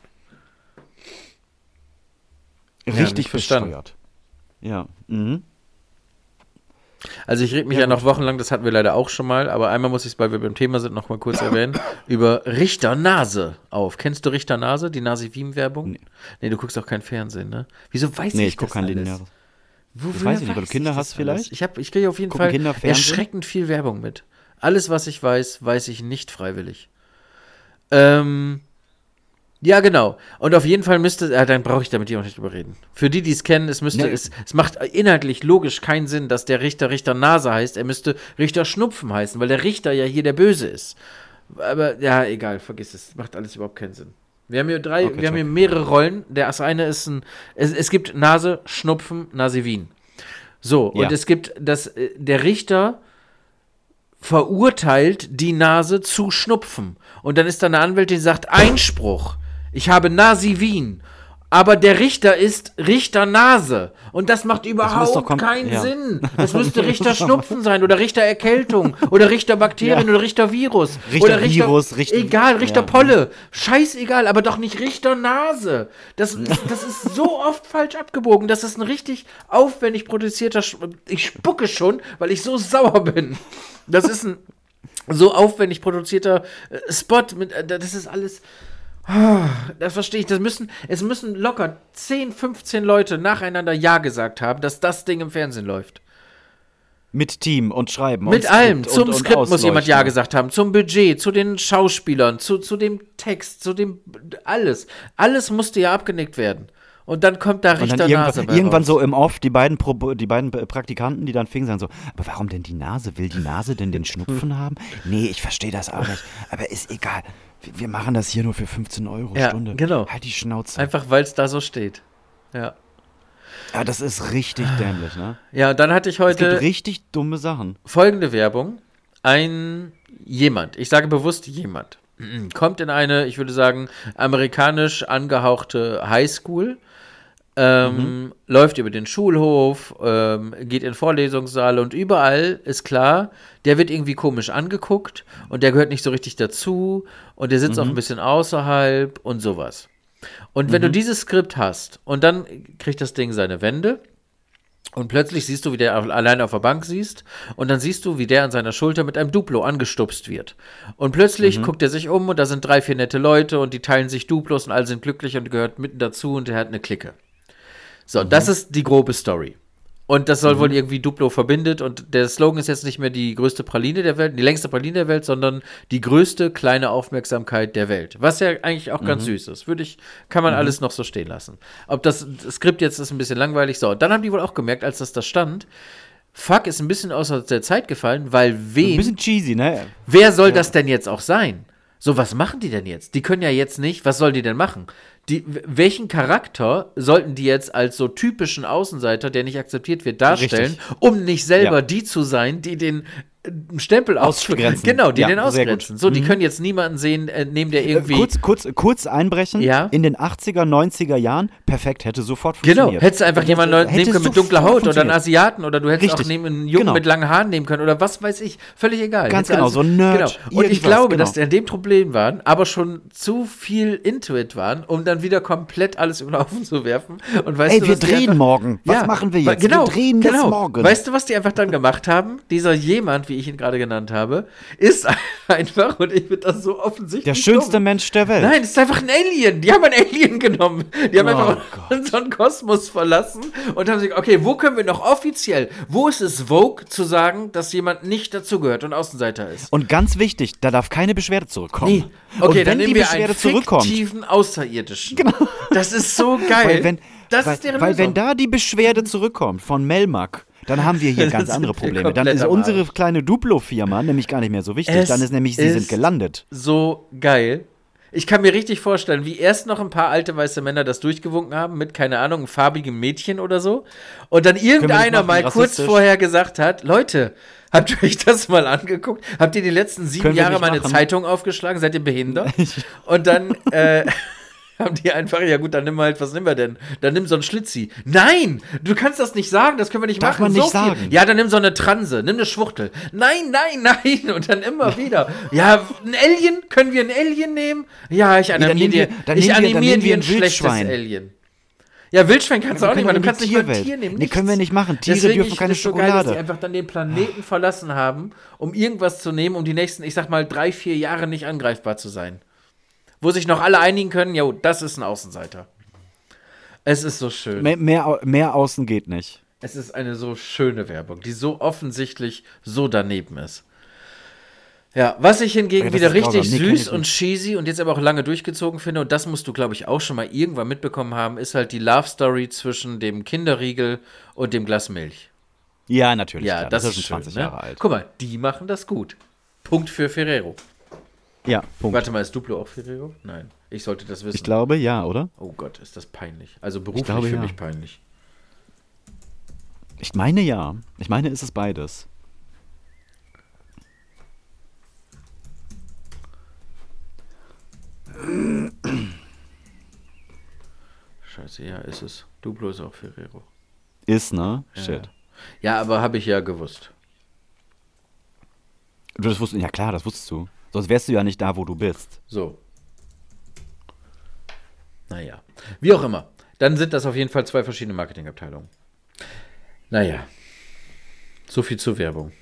Richtig verstanden. bescheuert. Ja. Mhm. Also ich rede mich ja, noch wochenlang, das hatten wir leider auch schon mal, aber einmal muss ich es, weil wir beim Thema sind, noch mal kurz erwähnen, über Richter Nase auf. Kennst du Richter Nase, die Nasi Wien Werbung? Nee. du guckst auch kein Fernsehen, ne? Wieso weiß Nee, ich ich gucke das kein lineares. Wo, woher weiß ich nicht, weil du Kinder ich hast alles? vielleicht? Ich, hab- ich kriege auf jeden Gucken Fall erschreckend viel Werbung mit. Alles, was ich weiß, weiß ich nicht freiwillig. Ähm, ja, genau. Und auf jeden Fall müsste, äh, dann brauche ich da mit dir auch nicht drüber reden. Für die, die es kennen, es müsste, Nee. es, es macht inhaltlich logisch keinen Sinn, dass der Richter Richter Nase heißt. Er müsste Richter Schnupfen heißen, weil der Richter ja hier der Böse ist. Aber ja, egal, vergiss es. Macht alles überhaupt keinen Sinn. Wir haben hier drei, Okay, wir haben hier mehrere Rollen. Der das eine ist ein, es, es gibt Nase, Schnupfen, Nase Wien. So, und Ja. es gibt das, äh, der Richter verurteilt die Nase zu Schnupfen. Und dann ist da eine Anwältin, die sagt, Einspruch. Ich habe Nasi Wien. Aber der Richter ist Richter Nase. Und das macht überhaupt kom- keinen ja. Sinn. Das müsste Richter Schnupfen sein oder Richter Erkältung oder Richter Bakterien oder Richter Virus. Richter oder Virus, Richter- Egal, Richter ja. Polle. Scheißegal, aber doch nicht Richter Nase. Das, das ist so oft falsch abgebogen. Das ist ein richtig aufwendig produzierter. Sch ich spucke schon, weil ich so sauer bin. Das ist ein. so aufwendig produzierter äh, Spot. Mit, äh, das ist alles. Das verstehe ich. Das müssen, es müssen locker 10, 15 Leute nacheinander Ja gesagt haben, dass das Ding im Fernsehen läuft. Mit Team und Schreiben. und Mit allem. Skript Zum und, und Skript muss jemand Ja gesagt haben. Zum Budget, zu den Schauspielern, zu, zu dem Text, zu dem. Alles. Alles musste ja abgenickt werden. Und dann kommt da Und Richter Nase irgendwann, bei irgendwann so im Off, die beiden, Pro, die beiden Praktikanten, die dann fingen, sagen so, aber warum denn die Nase? Will die Nase denn den Schnupfen haben? Nee, ich verstehe das auch nicht. Aber ist egal. Wir, machen das hier nur für 15 Euro Ja, Stunde. genau. Halt die Schnauze. Einfach weil es da so steht. Ja. Ja, das ist richtig dämlich, ne? Ja, dann hatte ich Es gibt heute richtig dumme Sachen. folgende Werbung. Ein jemand, ich sage bewusst jemand, kommt in eine, ich würde sagen, amerikanisch angehauchte Highschool, ähm, läuft über den Schulhof, ähm, geht in Vorlesungssaale und überall ist klar, der wird irgendwie komisch angeguckt und der gehört nicht so richtig dazu und der sitzt auch ein bisschen außerhalb und sowas. Und wenn du dieses Skript hast und dann kriegt das Ding seine Wende und plötzlich siehst du, wie der allein auf der Bank siehst und dann siehst du, wie der an seiner Schulter mit einem Duplo angestupst wird. Und plötzlich guckt er sich um und da sind drei, vier nette Leute und die teilen sich Duplos und alle sind glücklich und gehört mitten dazu und er hat eine Clique. So, das ist die grobe Story. Und das soll wohl irgendwie Duplo verbindet und der Slogan ist jetzt nicht mehr die größte Praline der Welt, die längste Praline der Welt, sondern die größte kleine Aufmerksamkeit der Welt. Was ja eigentlich auch ganz süß ist. Würde ich, kann man alles noch so stehen lassen. Ob das, das Skript jetzt ist ein bisschen langweilig. So, dann haben die wohl auch gemerkt, als das da stand, Fuck ist ein bisschen außer der Zeit gefallen, weil Ein wen, bisschen cheesy, ne? wer soll das denn jetzt auch sein? So, was machen die denn jetzt? Die können ja jetzt nicht, was sollen die denn machen? Die, welchen Charakter sollten die jetzt als so typischen Außenseiter, der nicht akzeptiert wird, darstellen, Richtig. um nicht selber Ja. die zu sein, die den Stempel Ausgrenzen. Genau, die Ja, den ausgrenzen. So, die können jetzt niemanden sehen, äh, nehmen der irgendwie. Äh, Kurz, kurz, kurz einbrechen. Ja. In den 80er, 90er Jahren, perfekt, hätte sofort Genau, funktioniert. hättest du einfach jemanden hätte nehmen können mit dunkler Haut oder einen. Asiaten oder du hättest Richtig. auch nehmen einen Jungen Genau. mit langen Haaren nehmen können oder was weiß ich, völlig egal. Ganz Hättest genau, so ein Nerd, Genau. Und ich glaube, genau. dass die an dem Problem waren, aber schon zu viel Intuit waren, um dann wieder komplett alles über den Haufen zu werfen. Und weißt Ey, du, wir drehen einfach- morgen. Was machen wir jetzt? Genau, wir drehen genau. das morgen. Weißt du, was die einfach dann gemacht haben? Dieser jemand, wie ich ihn gerade genannt habe, ist einfach, und ich finde das so offensichtlich. Der schönste dumm. Mensch der Welt. Nein, es ist einfach ein Alien. Die haben ein Alien genommen. Die haben Oh einfach unseren Kosmos verlassen und haben sich, okay, wo können wir noch offiziell, wo ist es Vogue zu sagen, dass jemand nicht dazugehört und Außenseiter ist? Und ganz wichtig, da darf keine Beschwerde zurückkommen. Nee. und Okay, wenn dann die nehmen wir Beschwerde einen zurückkommt, fiktiven Außerirdischen. Genau. Das ist so geil. weil wenn, das weil, ist deren weil Lösung. wenn da die Beschwerde zurückkommt von Melmac, dann haben wir hier ganz andere Probleme. Dann ist unsere kleine Duplo-Firma nämlich gar nicht mehr so wichtig. Es dann ist nämlich, sie ist sind gelandet. so geil. Ich kann mir richtig vorstellen, wie erst noch ein paar alte weiße Männer das durchgewunken haben mit, keine Ahnung, einem farbigen Mädchen oder so. Und dann irgendeiner mal kurz vorher gesagt hat, Leute, habt ihr euch das mal angeguckt? Habt ihr die letzten sieben Jahre meine machen. Zeitung aufgeschlagen? Seid ihr behindert? Und dann äh, haben die einfach, ja gut, dann nimm halt, was nehmen wir denn? Dann nimm so ein Schlitzi. Nein, du kannst das nicht sagen, das können wir nicht Darf machen. man nicht so sagen. Viel. Ja, dann nimm so eine Transe, nimm eine Schwuchtel. Nein, nein, nein. Und dann immer wieder. Ja, ein Alien? Können wir ein Alien nehmen? Ja, ich animiere nehmen dir, nehmen dir ein schlechtes Wildschwein. Alien. Ja, Wildschwein kannst du auch nicht machen. Du kannst nicht mal ein. Tier nehmen. Nee, nichts. können wir nicht machen. Tiere Deswegen, dürfen keine find's so geil, dass Schokolade. die einfach dann den Planeten verlassen haben, um irgendwas zu nehmen, um die nächsten, ich sag mal, drei, vier Jahre nicht angreifbar zu sein. Wo sich noch alle einigen können, jo, das ist ein Außenseiter. Es ist so schön. Mehr, mehr, mehr außen geht nicht. Es ist eine so schöne Werbung, die so offensichtlich so daneben ist. Ja, was ich hingegen Ja, das wieder grausam. richtig Nee, kenn süß und cheesy und jetzt aber auch lange durchgezogen finde, und das musst du, glaube ich, auch schon mal irgendwann mitbekommen haben, ist halt die Love Story zwischen dem Kinderriegel und dem Glas Milch. Ja, natürlich. Ja, klar. das, ist ist schon schön, 20 ne? Jahre alt. Guck mal, die machen das gut. Punkt für Ferrero. Ja, Punkt. Warte mal, ist Duplo auch Ferrero? Nein, ich sollte das wissen. Ich glaube, ja, oder? oh Gott, ist das peinlich. Also beruflich glaube, für ja. mich peinlich. Ich meine ja. Ich meine, ist es beides. Scheiße, ja, ist es. Duplo ist auch Ferrero. Ist, ne? Ja. Shit. Ja, aber habe ich ja gewusst. Du das wusstest, ja klar, das wusstest du. Sonst wärst du ja nicht da, wo du bist. So. Naja. Wie auch immer. Dann sind das auf jeden Fall zwei verschiedene Marketingabteilungen. Naja. So viel zur Werbung.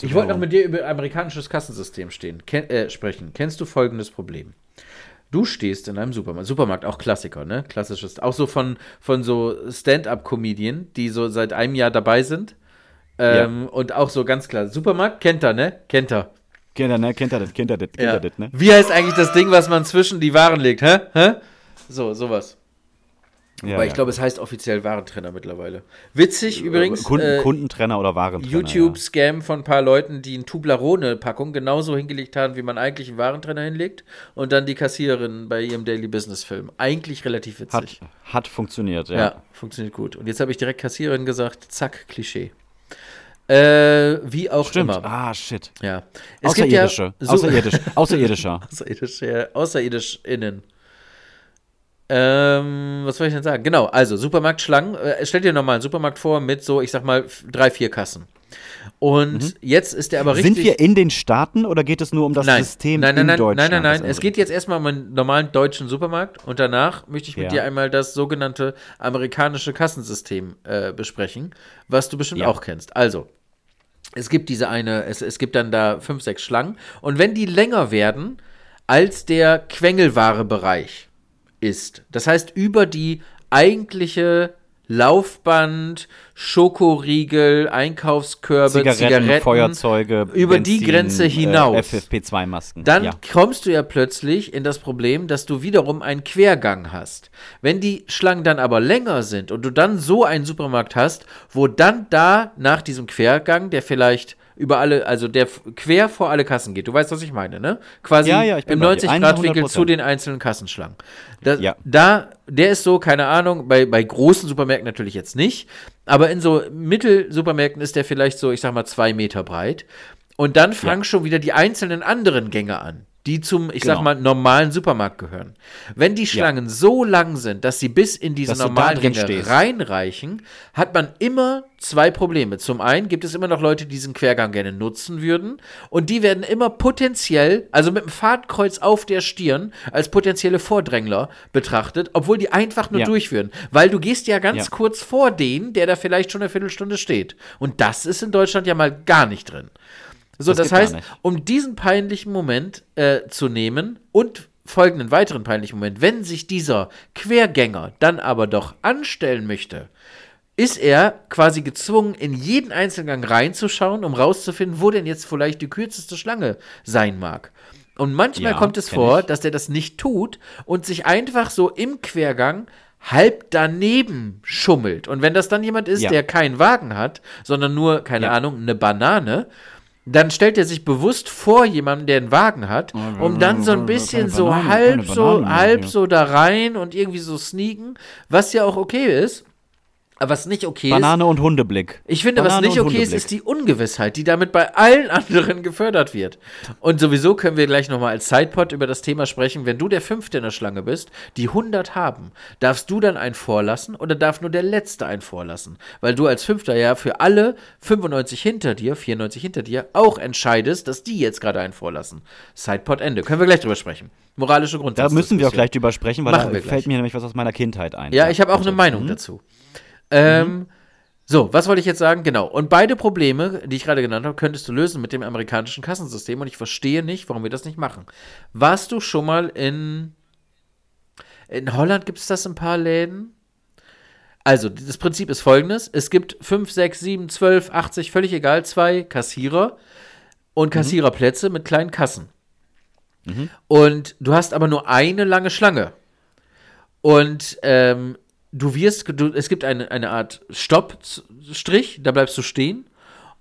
Ich wollte noch mit dir über amerikanisches Kassensystem stehen, ken äh, sprechen. Kennst du folgendes Problem? Du stehst in einem Supermarkt, Supermarkt auch Klassiker, ne? Klassisches, auch so von, von so Stand-up-Comedien, die so seit einem Jahr dabei sind. Ähm, Und auch so ganz klar, Supermarkt kennt er, ne? Kennt er. Kennt er, ne? Kennt er das, kennt er das, kennt Ja. er das, ne? Wie heißt eigentlich das Ding, was man zwischen die Waren legt, hä? hä? So, sowas. Ja, Aber ich ja. glaube, es heißt offiziell Warentrenner mittlerweile. Witzig übrigens. Kunden, äh, Kundentrenner oder Warentrenner. YouTube-Scam von ein paar Leuten, die eine Tublarone-Packung genauso hingelegt haben, wie man eigentlich einen Warentrenner hinlegt und dann die Kassiererin bei ihrem Daily Business-Film. Eigentlich relativ ja. witzig. Hat, hat funktioniert, ja. ja. funktioniert gut. Und jetzt habe ich direkt Kassiererin gesagt, zack, Klischee. Äh, wie auch Stimmt. immer. Ah, shit. Ja. Es gibt Außerirdische. ja so, Außerirdisch. Außerirdischer. Außerirdisch, ja, außerirdisch innen. Ähm, was soll ich denn sagen? Genau, also Supermarktschlangen. Äh, stell dir nochmal einen Supermarkt vor mit so, ich sag mal, drei, vier Kassen. Und jetzt ist der aber richtig. Mhm. Sind wir in den Staaten oder geht es nur um das nein, System nein, nein, in nein, Deutschland? nein, nein, nein. Es geht jetzt erstmal um einen normalen deutschen Supermarkt und danach möchte ich mit Ja. dir einmal das sogenannte amerikanische Kassensystem äh, besprechen, was du bestimmt Ja. auch kennst. Also, es gibt diese eine, es, es gibt dann da fünf, sechs Schlangen. Und wenn die länger werden als der Quengelware-Bereich ist, das heißt über die eigentliche Laufband, Schokoriegel, Einkaufskörbe, Zigaretten, Zigaretten, Feuerzeuge, über die Grenze hinaus. Äh, FFP2-Masken. dann ja. kommst du ja plötzlich in das Problem, dass du wiederum einen Quergang hast. Wenn die Schlangen dann aber länger sind und du dann so einen Supermarkt hast, wo dann da nach diesem Quergang, der vielleicht über alle, also der quer vor alle Kassen geht. Du weißt, was ich meine, ne? Quasi Ja, ja, ich bin im bei dir. 90-Grad-Winkel 100%. zu den einzelnen Kassenschlangen. Da, Ja. da, der ist so, keine Ahnung, bei, bei großen Supermärkten natürlich jetzt nicht, aber in so Mittelsupermärkten ist der vielleicht so, ich sag mal, zwei Meter breit. Und dann fangen schon wieder die einzelnen anderen Gänge an, die zum, ich sag Genau. mal, normalen Supermarkt gehören. Wenn die Schlangen so lang sind, dass sie bis in diese Dass normalen stehst. reinreichen, hat man immer zwei Probleme. Zum einen gibt es immer noch Leute, die diesen Quergang gerne nutzen würden und die werden immer potenziell, also mit dem Fahrtkreuz auf der Stirn, als potenzielle Vordrängler betrachtet, obwohl die einfach nur Ja. durchführen. Weil du gehst ja ganz Ja. kurz vor den, der da vielleicht schon eine Viertelstunde steht. Und das ist in Deutschland ja mal gar nicht drin. So, Das das, heißt, um diesen peinlichen Moment äh, zu nehmen und folgenden weiteren peinlichen Moment, wenn sich dieser Quergänger dann aber doch anstellen möchte, ist er quasi gezwungen, in jeden Einzelgang reinzuschauen, um rauszufinden, wo denn jetzt vielleicht die kürzeste Schlange sein mag. Und manchmal Ja, kommt es vor, ich. dass der das nicht tut und sich einfach so im Quergang halb daneben schummelt. Und wenn das dann jemand ist, Ja. der keinen Wagen hat, sondern nur, keine Ja. Ahnung, eine Banane, dann stellt er sich bewusst vor jemandem, der einen Wagen hat, um dann so ein bisschen keine so Banane, halb so, Banane halb so da rein und irgendwie so sneaken, was ja auch okay ist. Was nicht okay ist, Banane und Hundeblick. ich finde, Banane was nicht okay ist, ist die Ungewissheit, die damit bei allen anderen gefördert wird. Und sowieso können wir gleich nochmal als Sidepod über das Thema sprechen. Wenn du der Fünfte in der Schlange bist, die 100 haben, darfst du dann einen vorlassen oder darf nur der Letzte einen vorlassen? Weil du als Fünfter ja für alle 95 hinter dir, 94 hinter dir, auch entscheidest, dass die jetzt gerade einen vorlassen. Sidepod Ende. Können wir gleich drüber sprechen. Moralische Da Grundsatz. müssen wir auch gleich drüber sprechen, weil Machen da fällt mir nämlich was aus meiner Kindheit ein. Ja, ich habe auch eine Meinung dazu. Ähm, So, was wollte ich jetzt sagen? Genau. Und beide Probleme, die ich gerade genannt habe, könntest du lösen mit dem amerikanischen Kassensystem. Und ich verstehe nicht, warum wir das nicht machen. Warst du schon mal in. In Holland gibt es das in ein paar Läden? Also, das Prinzip ist folgendes: Es gibt 5, 6, 7, 12, 80, völlig egal, zwei Kassierer und Kassiererplätze mit kleinen Kassen. Und du hast aber nur eine lange Schlange. Und ähm, du wirst, du, es gibt eine, eine Art Stoppstrich, da bleibst du stehen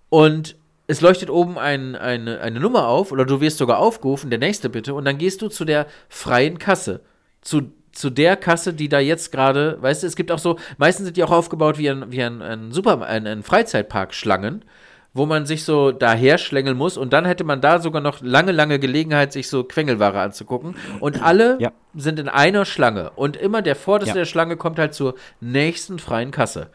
und es leuchtet oben ein, eine, eine Nummer auf oder du wirst sogar aufgerufen, der nächste bitte, und dann gehst du zu der freien Kasse. Zu, zu der Kasse, die da jetzt gerade, weißt du, es gibt auch so, meistens sind die auch aufgebaut wie ein, wie ein, ein Super, ein, ein Freizeitpark-Schlangen, wo man sich so daher schlängeln muss und dann hätte man da sogar noch lange, lange Gelegenheit, sich so Quengelware anzugucken. Und alle Ja. sind in einer Schlange und immer der vorderste Ja. der Schlange kommt halt zur nächsten freien Kasse.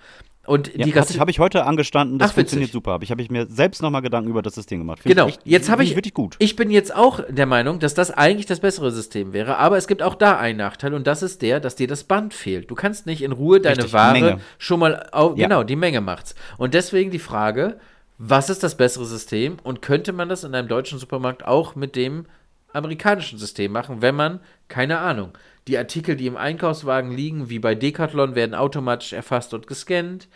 Und Ja, die habe Kasse. ich, hab ich heute angestanden, das Ach, funktioniert super. Hab ich habe ich mir selbst nochmal Gedanken über das System gemacht. Find Genau, echt- jetzt habe ich, wirklich gut. ich bin jetzt auch der Meinung, dass das eigentlich das bessere System wäre, aber es gibt auch da einen Nachteil und das ist der, dass dir das Band fehlt. Du kannst nicht in Ruhe deine Richtig, Ware Menge. schon mal, au, Ja. genau, die Menge macht's. Und deswegen die Frage, was ist das bessere System und könnte man das in einem deutschen Supermarkt auch mit dem amerikanischen System machen, wenn man, keine Ahnung, die Artikel, die im Einkaufswagen liegen, wie bei Decathlon, werden automatisch erfasst und gescannt.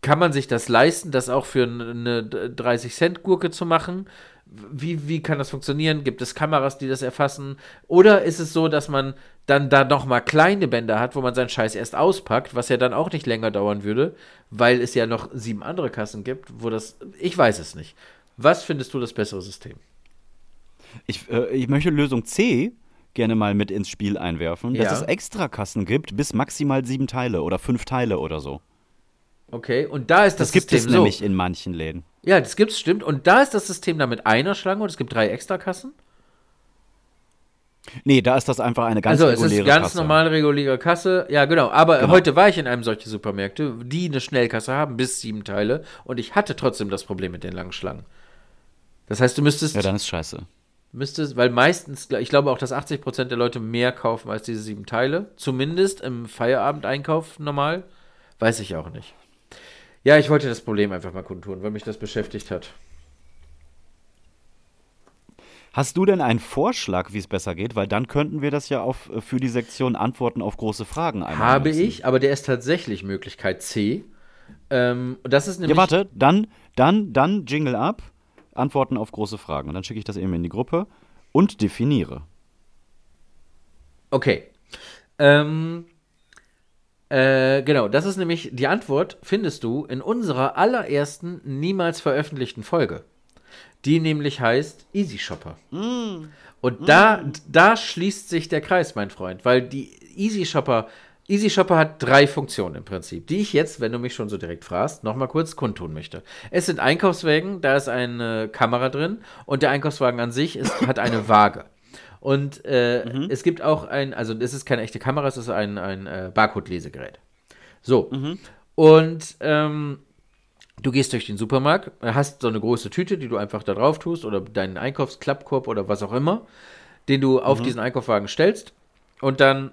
Kann man sich das leisten, das auch für eine 30-Cent-Gurke zu machen? Wie, wie kann das funktionieren? Gibt es Kameras, die das erfassen? Oder ist es so, dass man dann da nochmal kleine Bänder hat, wo man seinen Scheiß erst auspackt, was ja dann auch nicht länger dauern würde, weil es ja noch sieben andere Kassen gibt, wo das. Ich weiß es nicht. Was findest du das bessere System? Ich, äh, ich möchte Lösung C gerne mal mit ins Spiel einwerfen, Ja. dass es Extrakassen gibt bis maximal sieben Teile oder fünf Teile oder so. Okay, und da ist das, Das, gibt System es so. nämlich in manchen Läden. Ja, das gibt's, stimmt. Und da ist das System dann mit einer Schlange und es gibt drei Extrakassen. Nee, da ist das einfach eine ganz also es reguläre ist ganz Kasse. normal reguläre Kasse. Ja, genau. Aber Genau. heute war ich in einem solchen Supermärkte, die eine Schnellkasse haben, bis sieben Teile. Und ich hatte trotzdem das Problem mit den langen Schlangen. Das heißt, du müsstest, Ja, dann ist scheiße. müsstest weil meistens, ich glaube auch, dass 80% der Leute mehr kaufen als diese sieben Teile. Zumindest im Feierabendeinkauf normal. Weiß ich auch nicht. Ja, ich wollte das Problem einfach mal kundtun, weil mich das beschäftigt hat. Hast du denn einen Vorschlag, wie es besser geht? Weil dann könnten wir das ja auf, äh, für die Sektion Antworten auf große Fragen einmal Habe nutzen. ich, aber der ist tatsächlich Möglichkeit C. Ähm, und das ist nämlich. Ja, warte, dann, dann, dann Jingle ab, Antworten auf große Fragen. Und dann schicke ich das eben in die Gruppe und definiere. Okay. Ähm, äh, genau, das ist nämlich die Antwort, findest du in unserer allerersten niemals veröffentlichten Folge. Die nämlich heißt Easy Shopper. Und da, da schließt sich der Kreis, mein Freund, weil die Easy Shopper, Easy Shopper hat drei Funktionen im Prinzip, die ich jetzt, wenn du mich schon so direkt fragst, nochmal kurz kundtun möchte. Es sind Einkaufswägen, da ist eine Kamera drin und der Einkaufswagen an sich ist, hat eine Waage. Und äh, es gibt auch ein, also es ist keine echte Kamera, es ist ein, ein äh, Barcode-Lesegerät. So. Und ähm, du gehst durch den Supermarkt, hast so eine große Tüte, die du einfach da drauf tust oder deinen Einkaufsklappkorb oder was auch immer, den du auf diesen Einkaufswagen stellst und dann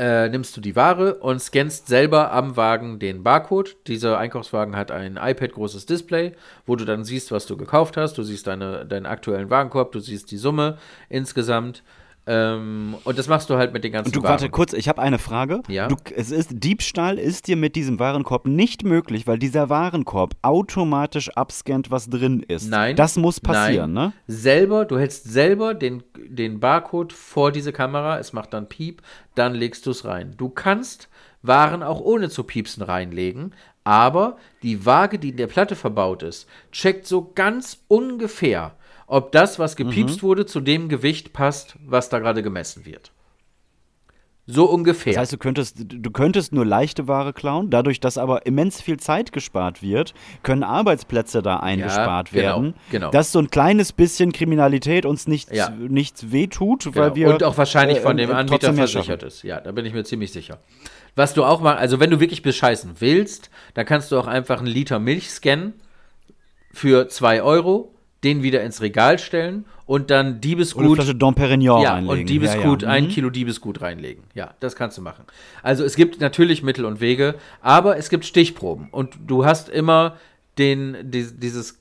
äh, nimmst du die Ware und scannst selber am Wagen den Barcode. Dieser Einkaufswagen hat ein iPad-großes Display, wo du dann siehst, was du gekauft hast. Du siehst deine, deinen aktuellen Warenkorb, du siehst die Summe insgesamt. Ähm, und das machst du halt mit den ganzen Und du, Waren. warte kurz, ich habe eine Frage. Ja. Du, es ist, Diebstahl ist dir mit diesem Warenkorb nicht möglich, weil dieser Warenkorb automatisch abscannt, was drin ist. Nein. Das muss passieren, Nein. ne? Selber, du hältst selber den, den Barcode vor diese Kamera, es macht dann Piep, dann legst du es rein. Du kannst Waren auch ohne zu piepsen reinlegen, aber die Waage, die in der Platte verbaut ist, checkt so ganz ungefähr, ob das, was gepiepst wurde, zu dem Gewicht passt, was da gerade gemessen wird. So ungefähr. Das heißt, du könntest, du könntest nur leichte Ware klauen. Dadurch, dass aber immens viel Zeit gespart wird, können Arbeitsplätze da eingespart genau, werden. genau. Dass so ein kleines bisschen Kriminalität uns nichts, Ja. nichts wehtut, Genau. weil wir. und auch wahrscheinlich äh, von dem äh, Anbieter versichert ist. Ja, da bin ich mir ziemlich sicher. Was du auch mal, also wenn du wirklich bescheißen willst, dann kannst du auch einfach einen Liter Milch scannen für 2 Euro, den wieder ins Regal stellen und dann Und Diebesgut. Flasche Dom Perignon Ja, reinlegen. und Diebesgut, Ja, ja. ein Mhm. Kilo Diebesgut reinlegen. Ja, das kannst du machen. Also es gibt natürlich Mittel und Wege, aber es gibt Stichproben. Und du hast immer den, die- dieses,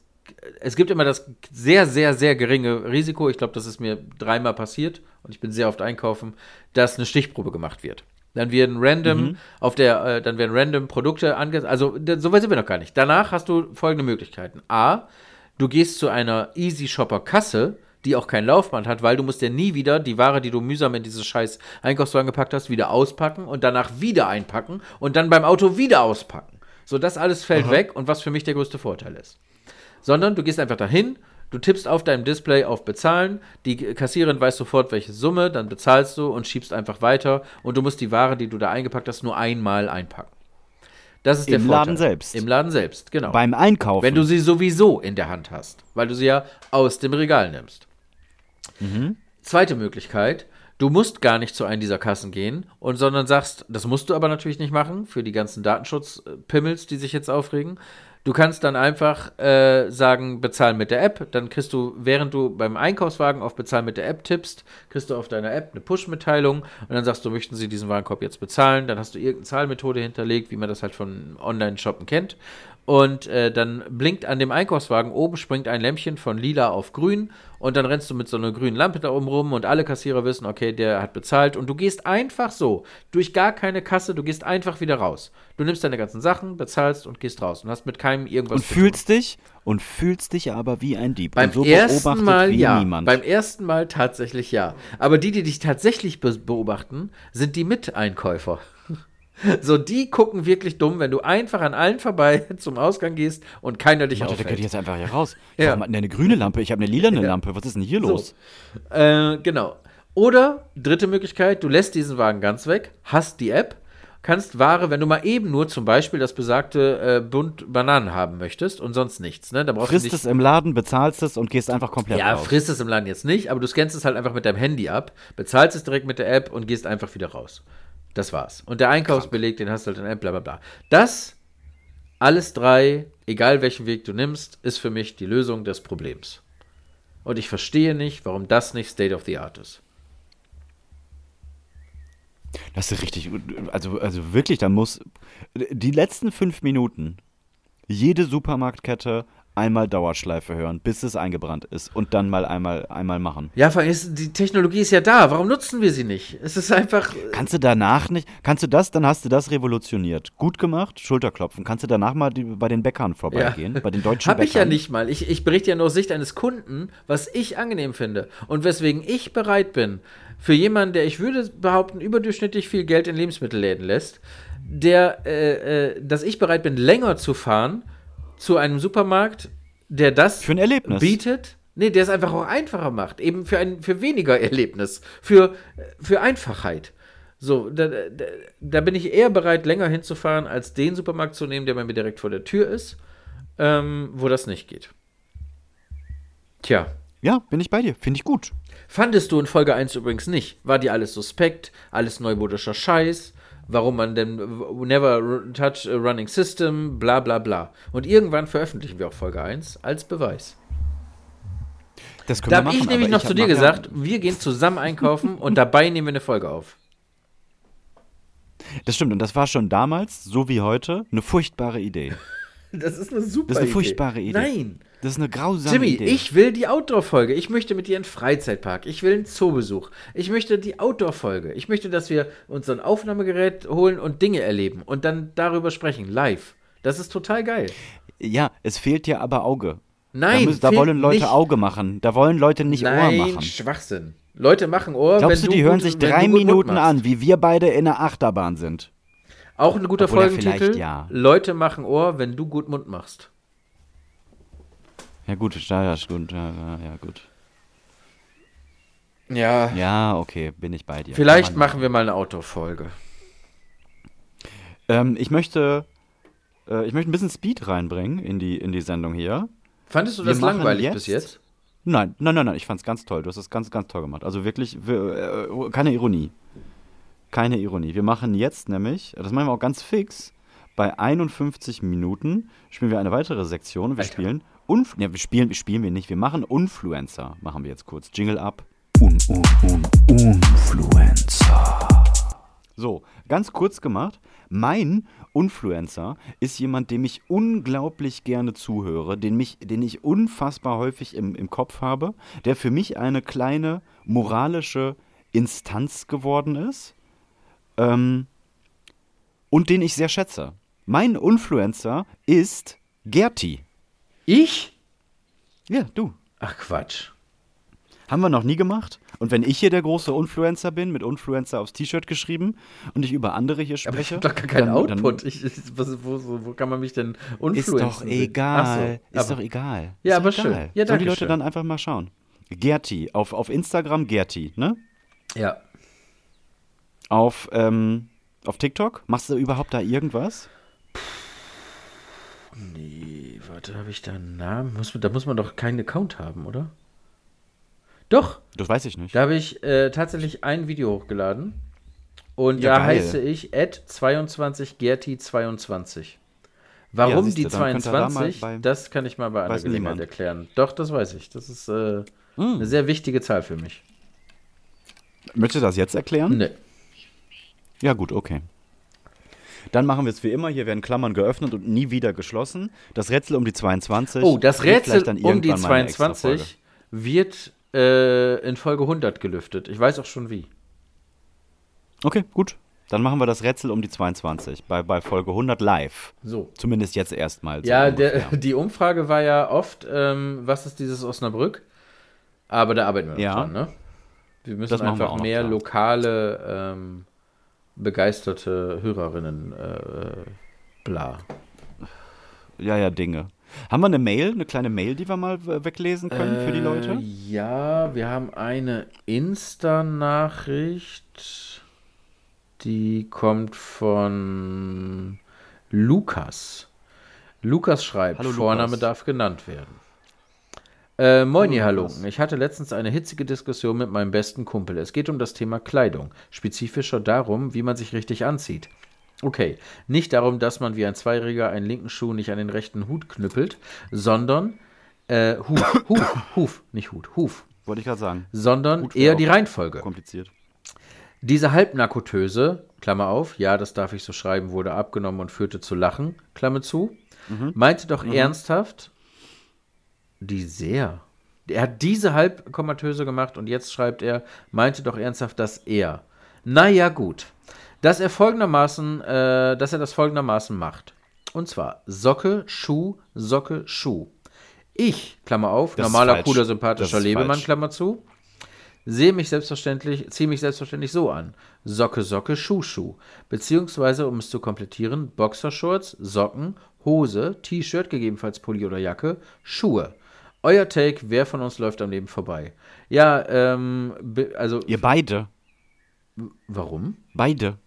es gibt immer das sehr, sehr, sehr geringe Risiko, ich glaube, das ist mir dreimal passiert und ich bin sehr oft einkaufen, dass eine Stichprobe gemacht wird. Dann werden random Mhm. auf der, äh, dann werden random Produkte ange, also da- so weit sind wir noch gar nicht. Danach hast du folgende Möglichkeiten. A, du gehst zu einer Easy Shopper Kasse, die auch kein Laufband hat, weil du musst ja nie wieder die Ware, die du mühsam in dieses scheiß Einkaufswagen gepackt hast, wieder auspacken und danach wieder einpacken und dann beim Auto wieder auspacken. So, das alles fällt weg und was für mich der größte Vorteil ist. Sondern du gehst einfach dahin, du tippst auf deinem Display auf Bezahlen, die Kassiererin weiß sofort, welche Summe, dann bezahlst du und schiebst einfach weiter und du musst die Ware, die du da eingepackt hast, nur einmal einpacken. Das ist der Im Vorteil. Laden selbst. Im Laden selbst, genau. Beim Einkaufen. Wenn du sie sowieso in der Hand hast, weil du sie ja aus dem Regal nimmst. Zweite Möglichkeit, du musst gar nicht zu einem dieser Kassen gehen und sondern sagst, das musst du aber natürlich nicht machen für die ganzen Datenschutzpimmels, die sich jetzt aufregen. Du kannst dann einfach äh, sagen, bezahlen mit der App. Dann kriegst du, während du beim Einkaufswagen auf Bezahlen mit der App tippst, kriegst du auf deiner App eine Push-Mitteilung und dann sagst du, möchten Sie diesen Warenkorb jetzt bezahlen? Dann hast du irgendeine Zahlmethode hinterlegt, wie man das halt von Online-Shoppen kennt. Und äh, dann blinkt an dem Einkaufswagen oben, springt ein Lämpchen von lila auf grün und dann rennst du mit so einer grünen Lampe da oben rum und alle Kassierer wissen, okay, der hat bezahlt und du gehst einfach so, durch gar keine Kasse, du gehst einfach wieder raus. Du nimmst deine ganzen Sachen, bezahlst und gehst raus und hast mit keinem irgendwas Und zu fühlst dich und fühlst dich aber wie ein Dieb. beim und so ersten beobachtet Mal wie ja. niemand. Beim ersten Mal tatsächlich ja. Aber die, die dich tatsächlich be beobachten, sind die Miteinkäufer. So, die gucken wirklich dumm, wenn du einfach an allen vorbei zum Ausgang gehst und keiner dich Warte, der geht auffällt. jetzt einfach hier raus. Ja. Hat denn der eine grüne Lampe? Ich habe eine lilane Lampe. Was ist denn hier los? Äh, genau. Oder, dritte Möglichkeit, du lässt diesen Wagen ganz weg, hast die App, kannst Ware, wenn du mal eben nur zum Beispiel das besagte äh, Bund Bananen haben möchtest und sonst nichts, ne? Da brauchst Frisst du es im Laden, bezahlst es und gehst einfach komplett Ja, raus. frisst es im Laden jetzt nicht, aber du scannst es halt einfach mit deinem Handy ab, bezahlst es direkt mit der App und gehst einfach wieder raus. Das war's. Und der Einkaufsbeleg, den hast du halt in App, bla bla bla. Das, alles drei, egal welchen Weg du nimmst, ist für mich die Lösung des Problems. Und ich verstehe nicht, warum das nicht State of the Art ist. Das ist richtig. Also, also wirklich, da muss die letzten fünf Minuten jede Supermarktkette einmal Dauerschleife hören, bis es eingebrannt ist und dann mal einmal, einmal machen. Ja, vor allem ist, die Technologie ist ja da. Warum nutzen wir sie nicht? Es ist einfach. Kannst du danach nicht, kannst du das, dann hast du das revolutioniert. Gut gemacht, Schulterklopfen. Kannst du danach mal die, bei den Bäckern vorbeigehen, bei den deutschen Habe ich ja Bäckern? nicht mal. Ich, ich berichte ja nur aus Sicht eines Kunden, was ich angenehm finde. Und weswegen ich bereit bin, für jemanden, der, ich würde behaupten, überdurchschnittlich viel Geld in Lebensmittelläden lässt, der, äh, äh, dass ich bereit bin, länger zu fahren zu einem Supermarkt, der das Für ein Erlebnis. bietet. Nee, der es einfach auch einfacher macht. Eben für, ein, für weniger Erlebnis. Für, für Einfachheit. So, da, da, da bin ich eher bereit, länger hinzufahren, als den Supermarkt zu nehmen, der bei mir direkt vor der Tür ist, ähm, wo das nicht geht. Tja. Ja, bin ich bei dir. Finde ich gut. Fandest du in Folge 1 übrigens nicht? War dir alles suspekt? Alles neumodischer Scheiß? Warum man denn never touch a running system? Bla bla bla. Und irgendwann veröffentlichen wir auch Folge 1 als Beweis. Das können Da habe ich nämlich noch ich zu dir mach ja- gesagt, wir gehen zusammen einkaufen und dabei nehmen wir eine Folge auf. Das stimmt, und das war schon damals, so wie heute, eine furchtbare Idee. Das ist eine super Das ist eine furchtbare Idee. Nein. Das ist eine grausame Jimmy, Idee. ich will die Outdoor-Folge. Ich möchte mit dir in den Freizeitpark. Ich will einen Zoobesuch. Ich möchte die Outdoor-Folge. Ich möchte, dass wir uns so ein Aufnahmegerät holen und Dinge erleben und dann darüber sprechen, live. Das ist total geil. Ja, es fehlt dir aber Auge. Nein, da, müssen, da wollen Leute nicht. Auge machen. Da wollen Leute nicht Ohr Nein, machen. Schwachsinn. Leute machen Ohr, Glaubst wenn du, die hören gut- sich wenn drei Minuten an, wie wir beide in der Achterbahn sind? Auch ein guter Obwohl Folgentitel. ja. Leute machen Ohr, wenn du gut Mund machst. Ja gut, ja, ja, gut, ja, ja, gut. Ja. Ja, okay, bin ich bei dir. Vielleicht Kann man machen wir mal eine Outdoor-Folge. Ähm, ich möchte, äh, ich möchte ein bisschen Speed reinbringen in die, in die Sendung hier. Fandest du Wir das langweilig jetzt- bis jetzt? Nein, nein, nein, nein, ich fand's ganz toll. Du hast es ganz, ganz toll gemacht. Also wirklich, wir, äh, keine Ironie. Keine Ironie. Wir machen jetzt nämlich, das machen wir auch ganz fix, bei 51 Minuten spielen wir eine weitere Sektion. Wir Alter. spielen, Unf ja, wir spielen, spielen wir nicht, wir machen Influencer. Machen wir jetzt kurz. Jingle ab. Un, un, un, Influencer. So, ganz kurz gemacht. Mein Influencer ist jemand, dem ich unglaublich gerne zuhöre, den, mich, den ich unfassbar häufig im, im Kopf habe, der für mich eine kleine moralische Instanz geworden ist ähm, und den ich sehr schätze. Mein Influencer ist Gerti. Ich? Ja, du. Ach Quatsch. Haben wir noch nie gemacht. Und wenn ich hier der große Influencer bin, mit Influencer aufs T-Shirt geschrieben und ich über andere hier Aber ich spreche. habe doch gar keinen Output. Ich, ich, was, wo, wo, kann man mich denn Ist influenzen? doch egal. So, ist aber- doch egal. Ja, ist aber doch schön. egal. Ja, Sollen die Leute schön. dann einfach mal schauen. Gerti, auf, auf Instagram Gerti, ne? Ja. Auf, ähm, auf TikTok? Machst du überhaupt da irgendwas? Nee, warte, habe ich da einen Namen? Muss, da muss man doch keinen Account haben, oder? Doch, Das weiß ich nicht. da habe ich äh, tatsächlich ein Video hochgeladen. Und Ja, da geil. heiße ich at 22gerti22. Warum siehste, die mal 22, bei- das kann ich mal bei einer Gelegenheit erklären. Doch, das weiß ich. Das ist äh, Hm. eine sehr wichtige Zahl für mich. Möchtest du das jetzt erklären? Nee. Ja, gut, okay. Dann machen wir es wie immer. Hier werden Klammern geöffnet und nie wieder geschlossen. Das Rätsel um die 22. Oh, das wird Rätsel um die irgendwann mal eine extra 22 wird äh, in Folge 100 gelüftet. Ich weiß auch schon wie. Okay, gut. Dann machen wir das Rätsel um die 22 bei, bei Folge 100 live. So. Zumindest jetzt erstmal. Ja, der, die Umfrage war ja oft, ähm, was ist dieses Osnabrück? Aber da arbeiten wir noch Ja. dran, ne? Wir müssen wir einfach noch, mehr klar. lokale, ähm, begeisterte Hörerinnen, äh, bla. ja, ja, Dinge. Haben wir eine Mail, eine kleine Mail, die wir mal äh, weglesen können für die Leute? Äh, Ja, wir haben eine Insta-Nachricht, die kommt von Lukas. Lukas schreibt, Hallo, Vorname Lukas. darf genannt werden. Äh, moin, ihr. Halunken. Ich hatte letztens eine hitzige Diskussion mit meinem besten Kumpel. Es geht um das Thema Kleidung. Spezifischer darum, wie man sich richtig anzieht. Okay, nicht darum, dass man wie ein Zweijähriger einen linken Schuh nicht an den rechten Hut knüppelt, sondern äh, Huf, Huf, Huf, nicht Hut, Huf, Wollte ich gerade sagen. sondern eher die Reihenfolge. Kompliziert. Diese Halbnarkotöse, Klammer auf, ja, das darf ich so schreiben, wurde abgenommen und führte zu Lachen, Klammer zu, meinte doch ernsthaft, die sehr. Er hat diese Halbkomatöse gemacht und jetzt schreibt er, meinte doch ernsthaft, dass er. Naja, gut. Dass er folgendermaßen, äh, dass er das folgendermaßen macht. Und zwar Socke, Schuh, Socke, Schuh. Ich, Klammer auf, Das normaler, cooler, sympathischer Lebemann, falsch. Klammer zu, sehe mich selbstverständlich, ziehe mich selbstverständlich so an. Socke, Socke, Schuh, Schuh. Beziehungsweise, um es zu komplettieren, Boxershorts, Socken, Hose, T-Shirt, gegebenenfalls Pulli oder Jacke, Schuhe. Euer Take, wer von uns läuft am Leben vorbei? Ja, ähm, also, Ihr beide. warum? Beide.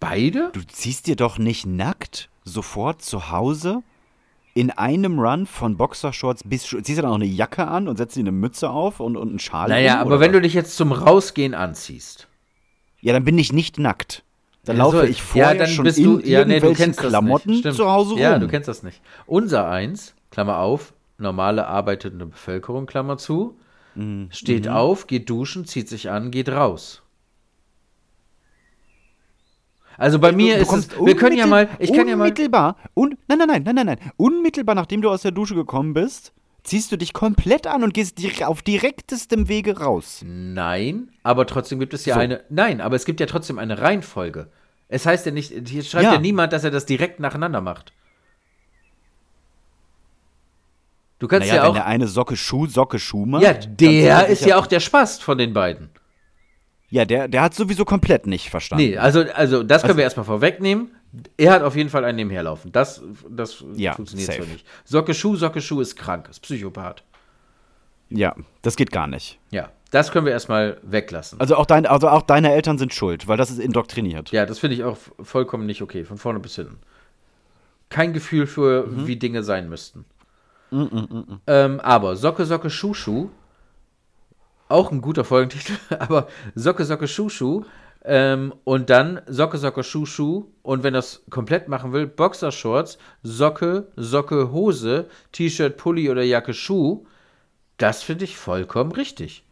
Beide? Du ziehst dir doch nicht nackt sofort zu Hause in einem Run von Boxershorts bis ziehst du dann auch eine Jacke an und setzt dir eine Mütze auf und, und einen Schal Naja, um, aber oder wenn du dich jetzt zum Rausgehen anziehst. ja, dann bin ich nicht nackt. Dann Ja, laufe ich vorher ja, dann schon bist in du, ja, nee, du kennst das Klamotten nicht. Stimmt. zu Hause rum. Ja, du kennst das nicht. Unser eins, Klammer auf, normale arbeitende Bevölkerung, Klammer zu, Mhm. steht auf, geht duschen, zieht sich an, geht raus. Also bei mir ist es, wir können ja mal, ich kann ja mal, unmittelbar, un, nein, nein, nein, nein, nein, nein, unmittelbar nachdem du aus der Dusche gekommen bist, ziehst du dich komplett an und gehst dir auf direktestem Wege raus. nein, aber trotzdem gibt es ja So. eine, nein, aber es gibt ja trotzdem eine Reihenfolge. Es heißt ja nicht, hier schreibt Ja. ja niemand, dass er das direkt nacheinander macht. Du kannst Naja, ja wenn auch, der eine Socke Schuh, Socke Schuh macht. ja, der er ist ja auch der Spast von den beiden. Ja, der, der hat sowieso komplett nicht verstanden. Nee, also, also das können wir erstmal vorwegnehmen. Er hat auf jeden Fall einen nebenherlaufen. Das, das Ja, funktioniert so safe. nicht. Socke Schuh, Socke Schuh ist krank, ist Psychopath. Ja, das geht gar nicht. Ja, das können wir erstmal weglassen. Also auch, dein, also auch deine Eltern sind schuld, weil das ist indoktriniert. Ja, das finde ich auch vollkommen nicht okay, von vorne bis hinten. Kein Gefühl für, Mhm. wie Dinge sein müssten. Ähm, aber Socke, Socke, Schuh, Schuh, auch ein guter Folgentitel, aber Socke, Socke, Schuh, Schuh, ähm, und dann Socke, Socke, Schuh, Schuh, und wenn das komplett machen will, Boxershorts, Socke, Socke, Hose, T-Shirt, Pulli oder Jacke, Schuh, das finde ich vollkommen richtig.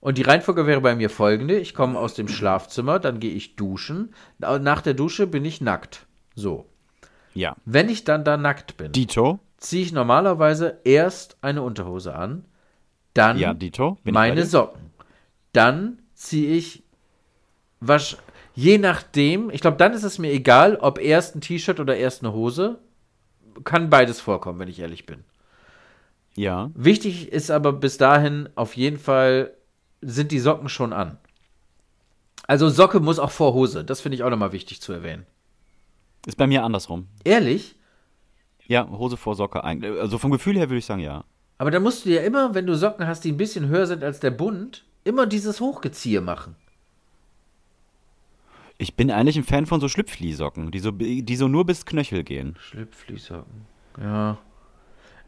Und die Reihenfolge wäre bei mir folgende: Ich komme aus dem Schlafzimmer, dann gehe ich duschen. Nach der Dusche bin ich nackt. So. Ja. Wenn ich dann da nackt bin, Dito? Ziehe ich normalerweise erst eine Unterhose an, dann Ja, Dito? Meine? Socken. Dann ziehe ich wasch, je nachdem, ich glaube, dann ist es mir egal, ob erst ein T-Shirt oder erst eine Hose. Kann beides vorkommen, wenn ich ehrlich bin. Ja. Wichtig ist aber bis dahin auf jeden Fall, sind die Socken schon an. Also Socke muss auch vor Hose. Das finde ich auch nochmal wichtig zu erwähnen. Ist bei mir andersrum. Ehrlich? Ja, Hose vor Socke eigentlich. Also vom Gefühl her würde ich sagen, ja. Aber dann musst du ja immer, wenn du Socken hast, die ein bisschen höher sind als der Bund, immer dieses Hochgeziehe machen. Ich bin eigentlich ein Fan von so Schlüpflisocken, die so, die so nur bis Knöchel gehen. Schlüpflisocken. Ja.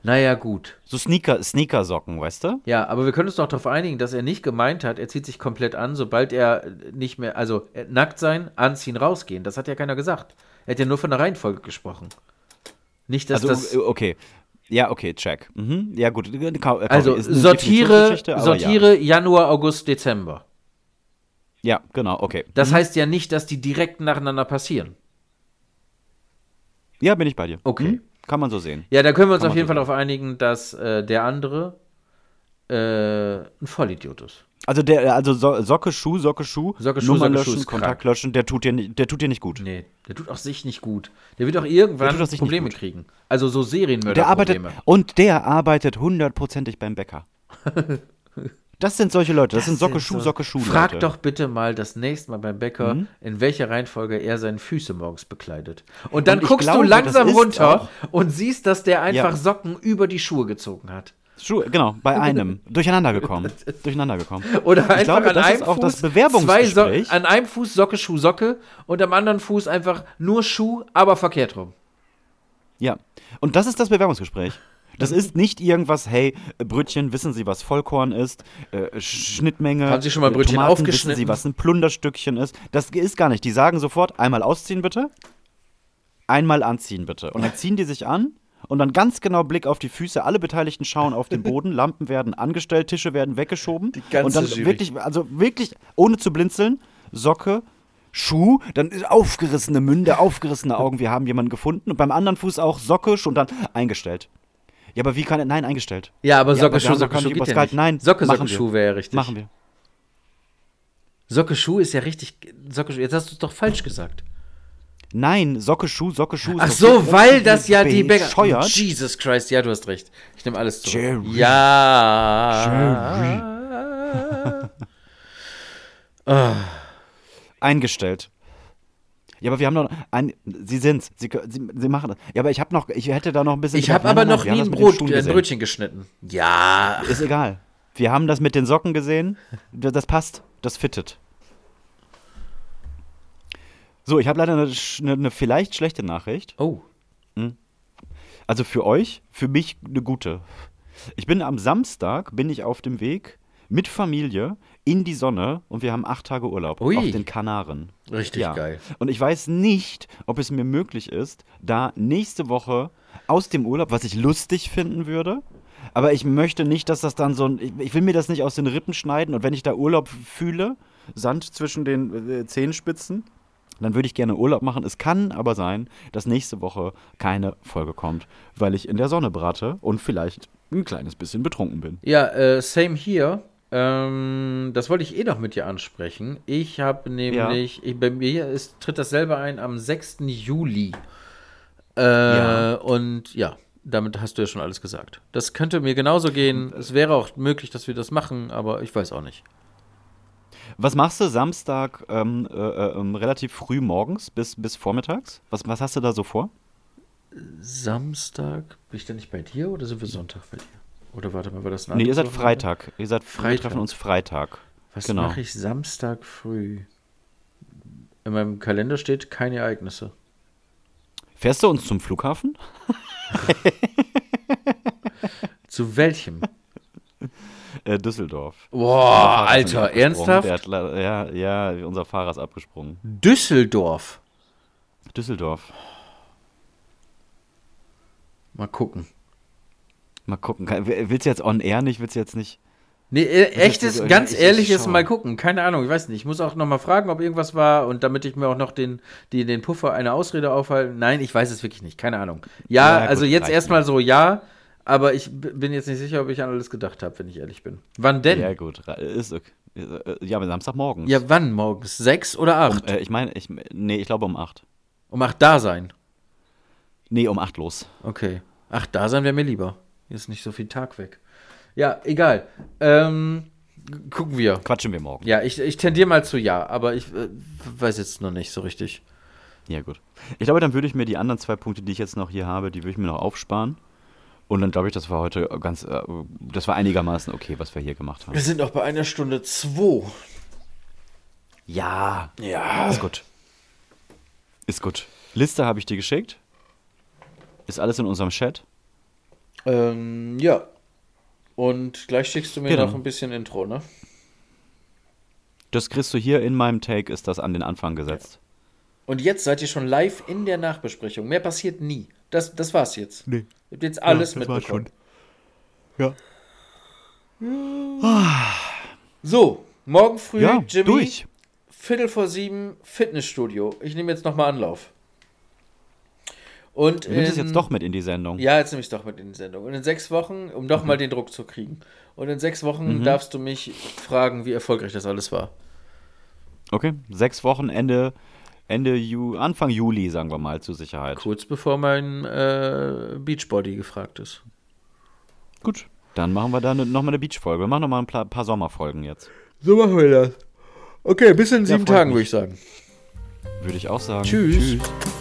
Naja, gut. So Sneaker, Sneakersocken, weißt du? Ja, aber wir können uns doch darauf einigen, dass er nicht gemeint hat, er zieht sich komplett an, sobald er nicht mehr, also nackt sein, anziehen, rausgehen. Das hat ja keiner gesagt. Er hat ja nur von der Reihenfolge gesprochen. Nicht, dass Also, das. äh, okay. Ja, okay, check. Mhm. Ja, gut. äh, äh, Also sortiere, sortiere Januar, August, Dezember. Ja. ja, genau, okay. Das heißt ja nicht, dass die direkt nacheinander passieren. Ja, bin ich bei dir. Okay. Mhm. Kann man so sehen. Ja, da können wir uns Kann auf jeden so Fall darauf einigen, dass äh, der andere äh, ein Vollidiot ist. Also der, also so Socke, Schuh, Socke, Schuh, Socke, Schuh, Nummer Socke, Schuh löschen, ist Kontakt krank. löschen, der tut dir nicht, der tut dir nicht gut. Nee, der tut auch sich nicht gut. Der wird auch irgendwann auch Probleme kriegen. Also so Serienmörder. Der arbeitet und der arbeitet hundertprozentig beim Bäcker. Das sind solche Leute. Das, sind Socke, Schuh, Socke, Schuh. Frag Leute. Mhm. doch bitte mal das nächste Mal beim Bäcker, in welcher Reihenfolge er seine Füße morgens bekleidet. Und dann Und guckst glaube, du langsam das runter und siehst, dass der einfach Ja. Socken über die Schuhe gezogen hat. Schuh, genau, bei einem. Durcheinander gekommen. Durcheinander gekommen. Oder ich einfach glaube, an das einem ist auch Fuß das so Bewerbungsgespräch. an einem Fuß Socke, Schuh, Socke und am anderen Fuß einfach nur Schuh, aber verkehrt rum. Ja. Und das ist das Bewerbungsgespräch. Das ist nicht irgendwas, hey, Brötchen, wissen Sie, was Vollkorn ist? Äh, Schnittmenge. Haben Sie schon mal äh, Brötchen Tomaten, aufgeschnitten? Wissen Sie, was ein Plunderstückchen ist? Das ist gar nicht. Die sagen sofort, einmal ausziehen bitte, einmal anziehen bitte. Und dann ziehen die sich an und dann ganz genau Blick auf die Füße. Alle Beteiligten schauen auf den Boden, Lampen werden angestellt, Tische werden weggeschoben. Die ganze und dann Jury. wirklich, also wirklich, ohne zu blinzeln, Socke, Schuh, dann aufgerissene Münde, aufgerissene Augen, wir haben jemanden gefunden. Und beim anderen Fuß auch Socke, schon dann eingestellt. Ja, aber wie kann er, nein, eingestellt. Ja, aber Ja, Socke, aber wir Schuh, Socke, Schuh geht ja nicht. Nein, Socke, Socke. Schuh wäre ja richtig. Machen wir. Socke, Schuh ist ja richtig. Socke, Schuh, jetzt hast du es doch falsch gesagt. Nein, Socke, Schuh, Socke, Schuh. Ach so, weil das ja die Bäcker. Jesus Christ, ja, du hast recht. Ich nehme alles zurück. Jerry. Ja. Eingestellt. Ja, aber wir haben noch ein, Sie sind's. Sie, Sie, Sie machen das. Ja, aber ich habe noch, ich hätte da noch ein bisschen. Ich habe aber noch nie ein, Brot, äh, ein. Brötchen geschnitten. Ja. Ist egal. Wir haben das mit den Socken gesehen. Das passt. Das fittet. So, ich habe leider eine, eine, vielleicht schlechte Nachricht. Oh. Also für euch, für mich eine gute. Ich bin am Samstag, bin ich auf dem Weg mit Familie in die Sonne und wir haben acht Tage Urlaub Ui. auf den Kanaren. Richtig Ja. geil. Und ich weiß nicht, ob es mir möglich ist, da nächste Woche aus dem Urlaub, was ich lustig finden würde, aber ich möchte nicht, dass das dann so ein. Ich, ich will mir das nicht aus den Rippen schneiden und wenn ich da Urlaub fühle, Sand zwischen den äh, Zehenspitzen, dann würde ich gerne Urlaub machen. Es kann aber sein, dass nächste Woche keine Folge kommt, weil ich in der Sonne brate und vielleicht ein kleines bisschen betrunken bin. Ja, äh, same hier. Ähm, das wollte ich eh noch mit dir ansprechen. Ich habe nämlich, ich, bei mir ist, tritt dasselbe ein am 6. Juli. Äh, Ja. Und ja, damit hast du ja schon alles gesagt. Das könnte mir genauso gehen. Es wäre auch möglich, dass wir das machen, aber ich weiß auch nicht. Was machst du Samstag ähm, äh, äh, ähm, relativ früh morgens bis, bis vormittags? Was, was hast du da so vor? Samstag, bin ich denn nicht bei dir oder sind wir Sonntag bei dir? Oder warte mal, war das ein Nee, ihr seid? Freitag. Ihr seid wir Freitag. treffen uns Freitag. Was Genau. mache ich Samstag früh? In meinem Kalender steht keine Ereignisse. Fährst du uns zum Flughafen? Zu welchem? Äh, Düsseldorf. Boah, Alter, ernsthaft? Hat, ja, ja, unser Fahrer ist abgesprungen. Düsseldorf. Düsseldorf. Mal gucken. Mal gucken. Willst du jetzt on air nicht? Willst du jetzt nicht? Nee, äh, echtes, ganz ich- ich ehrliches. Mal gucken. Keine Ahnung, ich weiß nicht. Ich muss auch noch mal fragen, ob irgendwas war und damit ich mir auch noch den, die, den Puffer einer Ausrede aufhalte. Nein, ich weiß es wirklich nicht. Keine Ahnung. Ja, Ja, gut, also jetzt reicht erstmal so ja, aber ich bin jetzt nicht sicher, ob ich an alles gedacht habe, wenn ich ehrlich bin. Wann denn? Ja, Ja, gut. Ist okay. Äh, Ja, aber Samstagmorgens. wann morgens? Sechs oder acht? Äh, ich meine, ich, nee, ich glaube um acht. Um acht da sein. Nee, um acht los. Okay. Ach, da sein wäre mir lieber. Hier ist nicht so viel Tag weg. Ja, egal. Ähm, gucken wir. Quatschen wir morgen. Ja, ich, ich tendiere mal zu ja, aber ich äh, weiß jetzt noch nicht so richtig. Ja, gut. Ich glaube, dann würde ich mir die anderen zwei Punkte, die ich jetzt noch hier habe, die würde ich mir noch aufsparen. Und dann glaube ich, das war heute ganz, äh, das war einigermaßen okay, was wir hier gemacht haben. Wir sind auch bei einer Stunde zwei. Ja, Ja. ist gut. Ist gut. Liste habe ich dir geschickt. Ist alles in unserem Chat. Ähm, ja. Und gleich schickst du mir Genau. noch ein bisschen Intro, ne? Das kriegst du hier in meinem Take, ist das an den Anfang gesetzt. Und jetzt seid ihr schon live in der Nachbesprechung. Mehr passiert nie. Das, das war's jetzt. Nee. Ihr habt jetzt alles Ja, das war's mitbekommen. Ja. So, morgen früh, Ja, Jimmy, durch. Viertel vor sieben, Fitnessstudio. Ich nehme jetzt nochmal Anlauf. Und Du nimmst es jetzt doch mit in die Sendung. Ja, jetzt nehme ich es doch mit in die Sendung. Und in sechs Wochen, um doch mal den Druck zu kriegen. Und in sechs Wochen Mhm. darfst du mich fragen, wie erfolgreich das alles war. Okay, sechs Wochen, Ende, Ende Ju Anfang Juli, sagen wir mal, zur Sicherheit. Kurz bevor mein äh, Beachbody gefragt ist. Gut, dann machen wir da nochmal eine Beach-Folge. Wir machen nochmal ein paar Sommerfolgen jetzt. So machen wir das. Okay, bis in Ja, sieben Tagen, würde ich sagen. Würde ich auch sagen. Tschüss. Tschüss.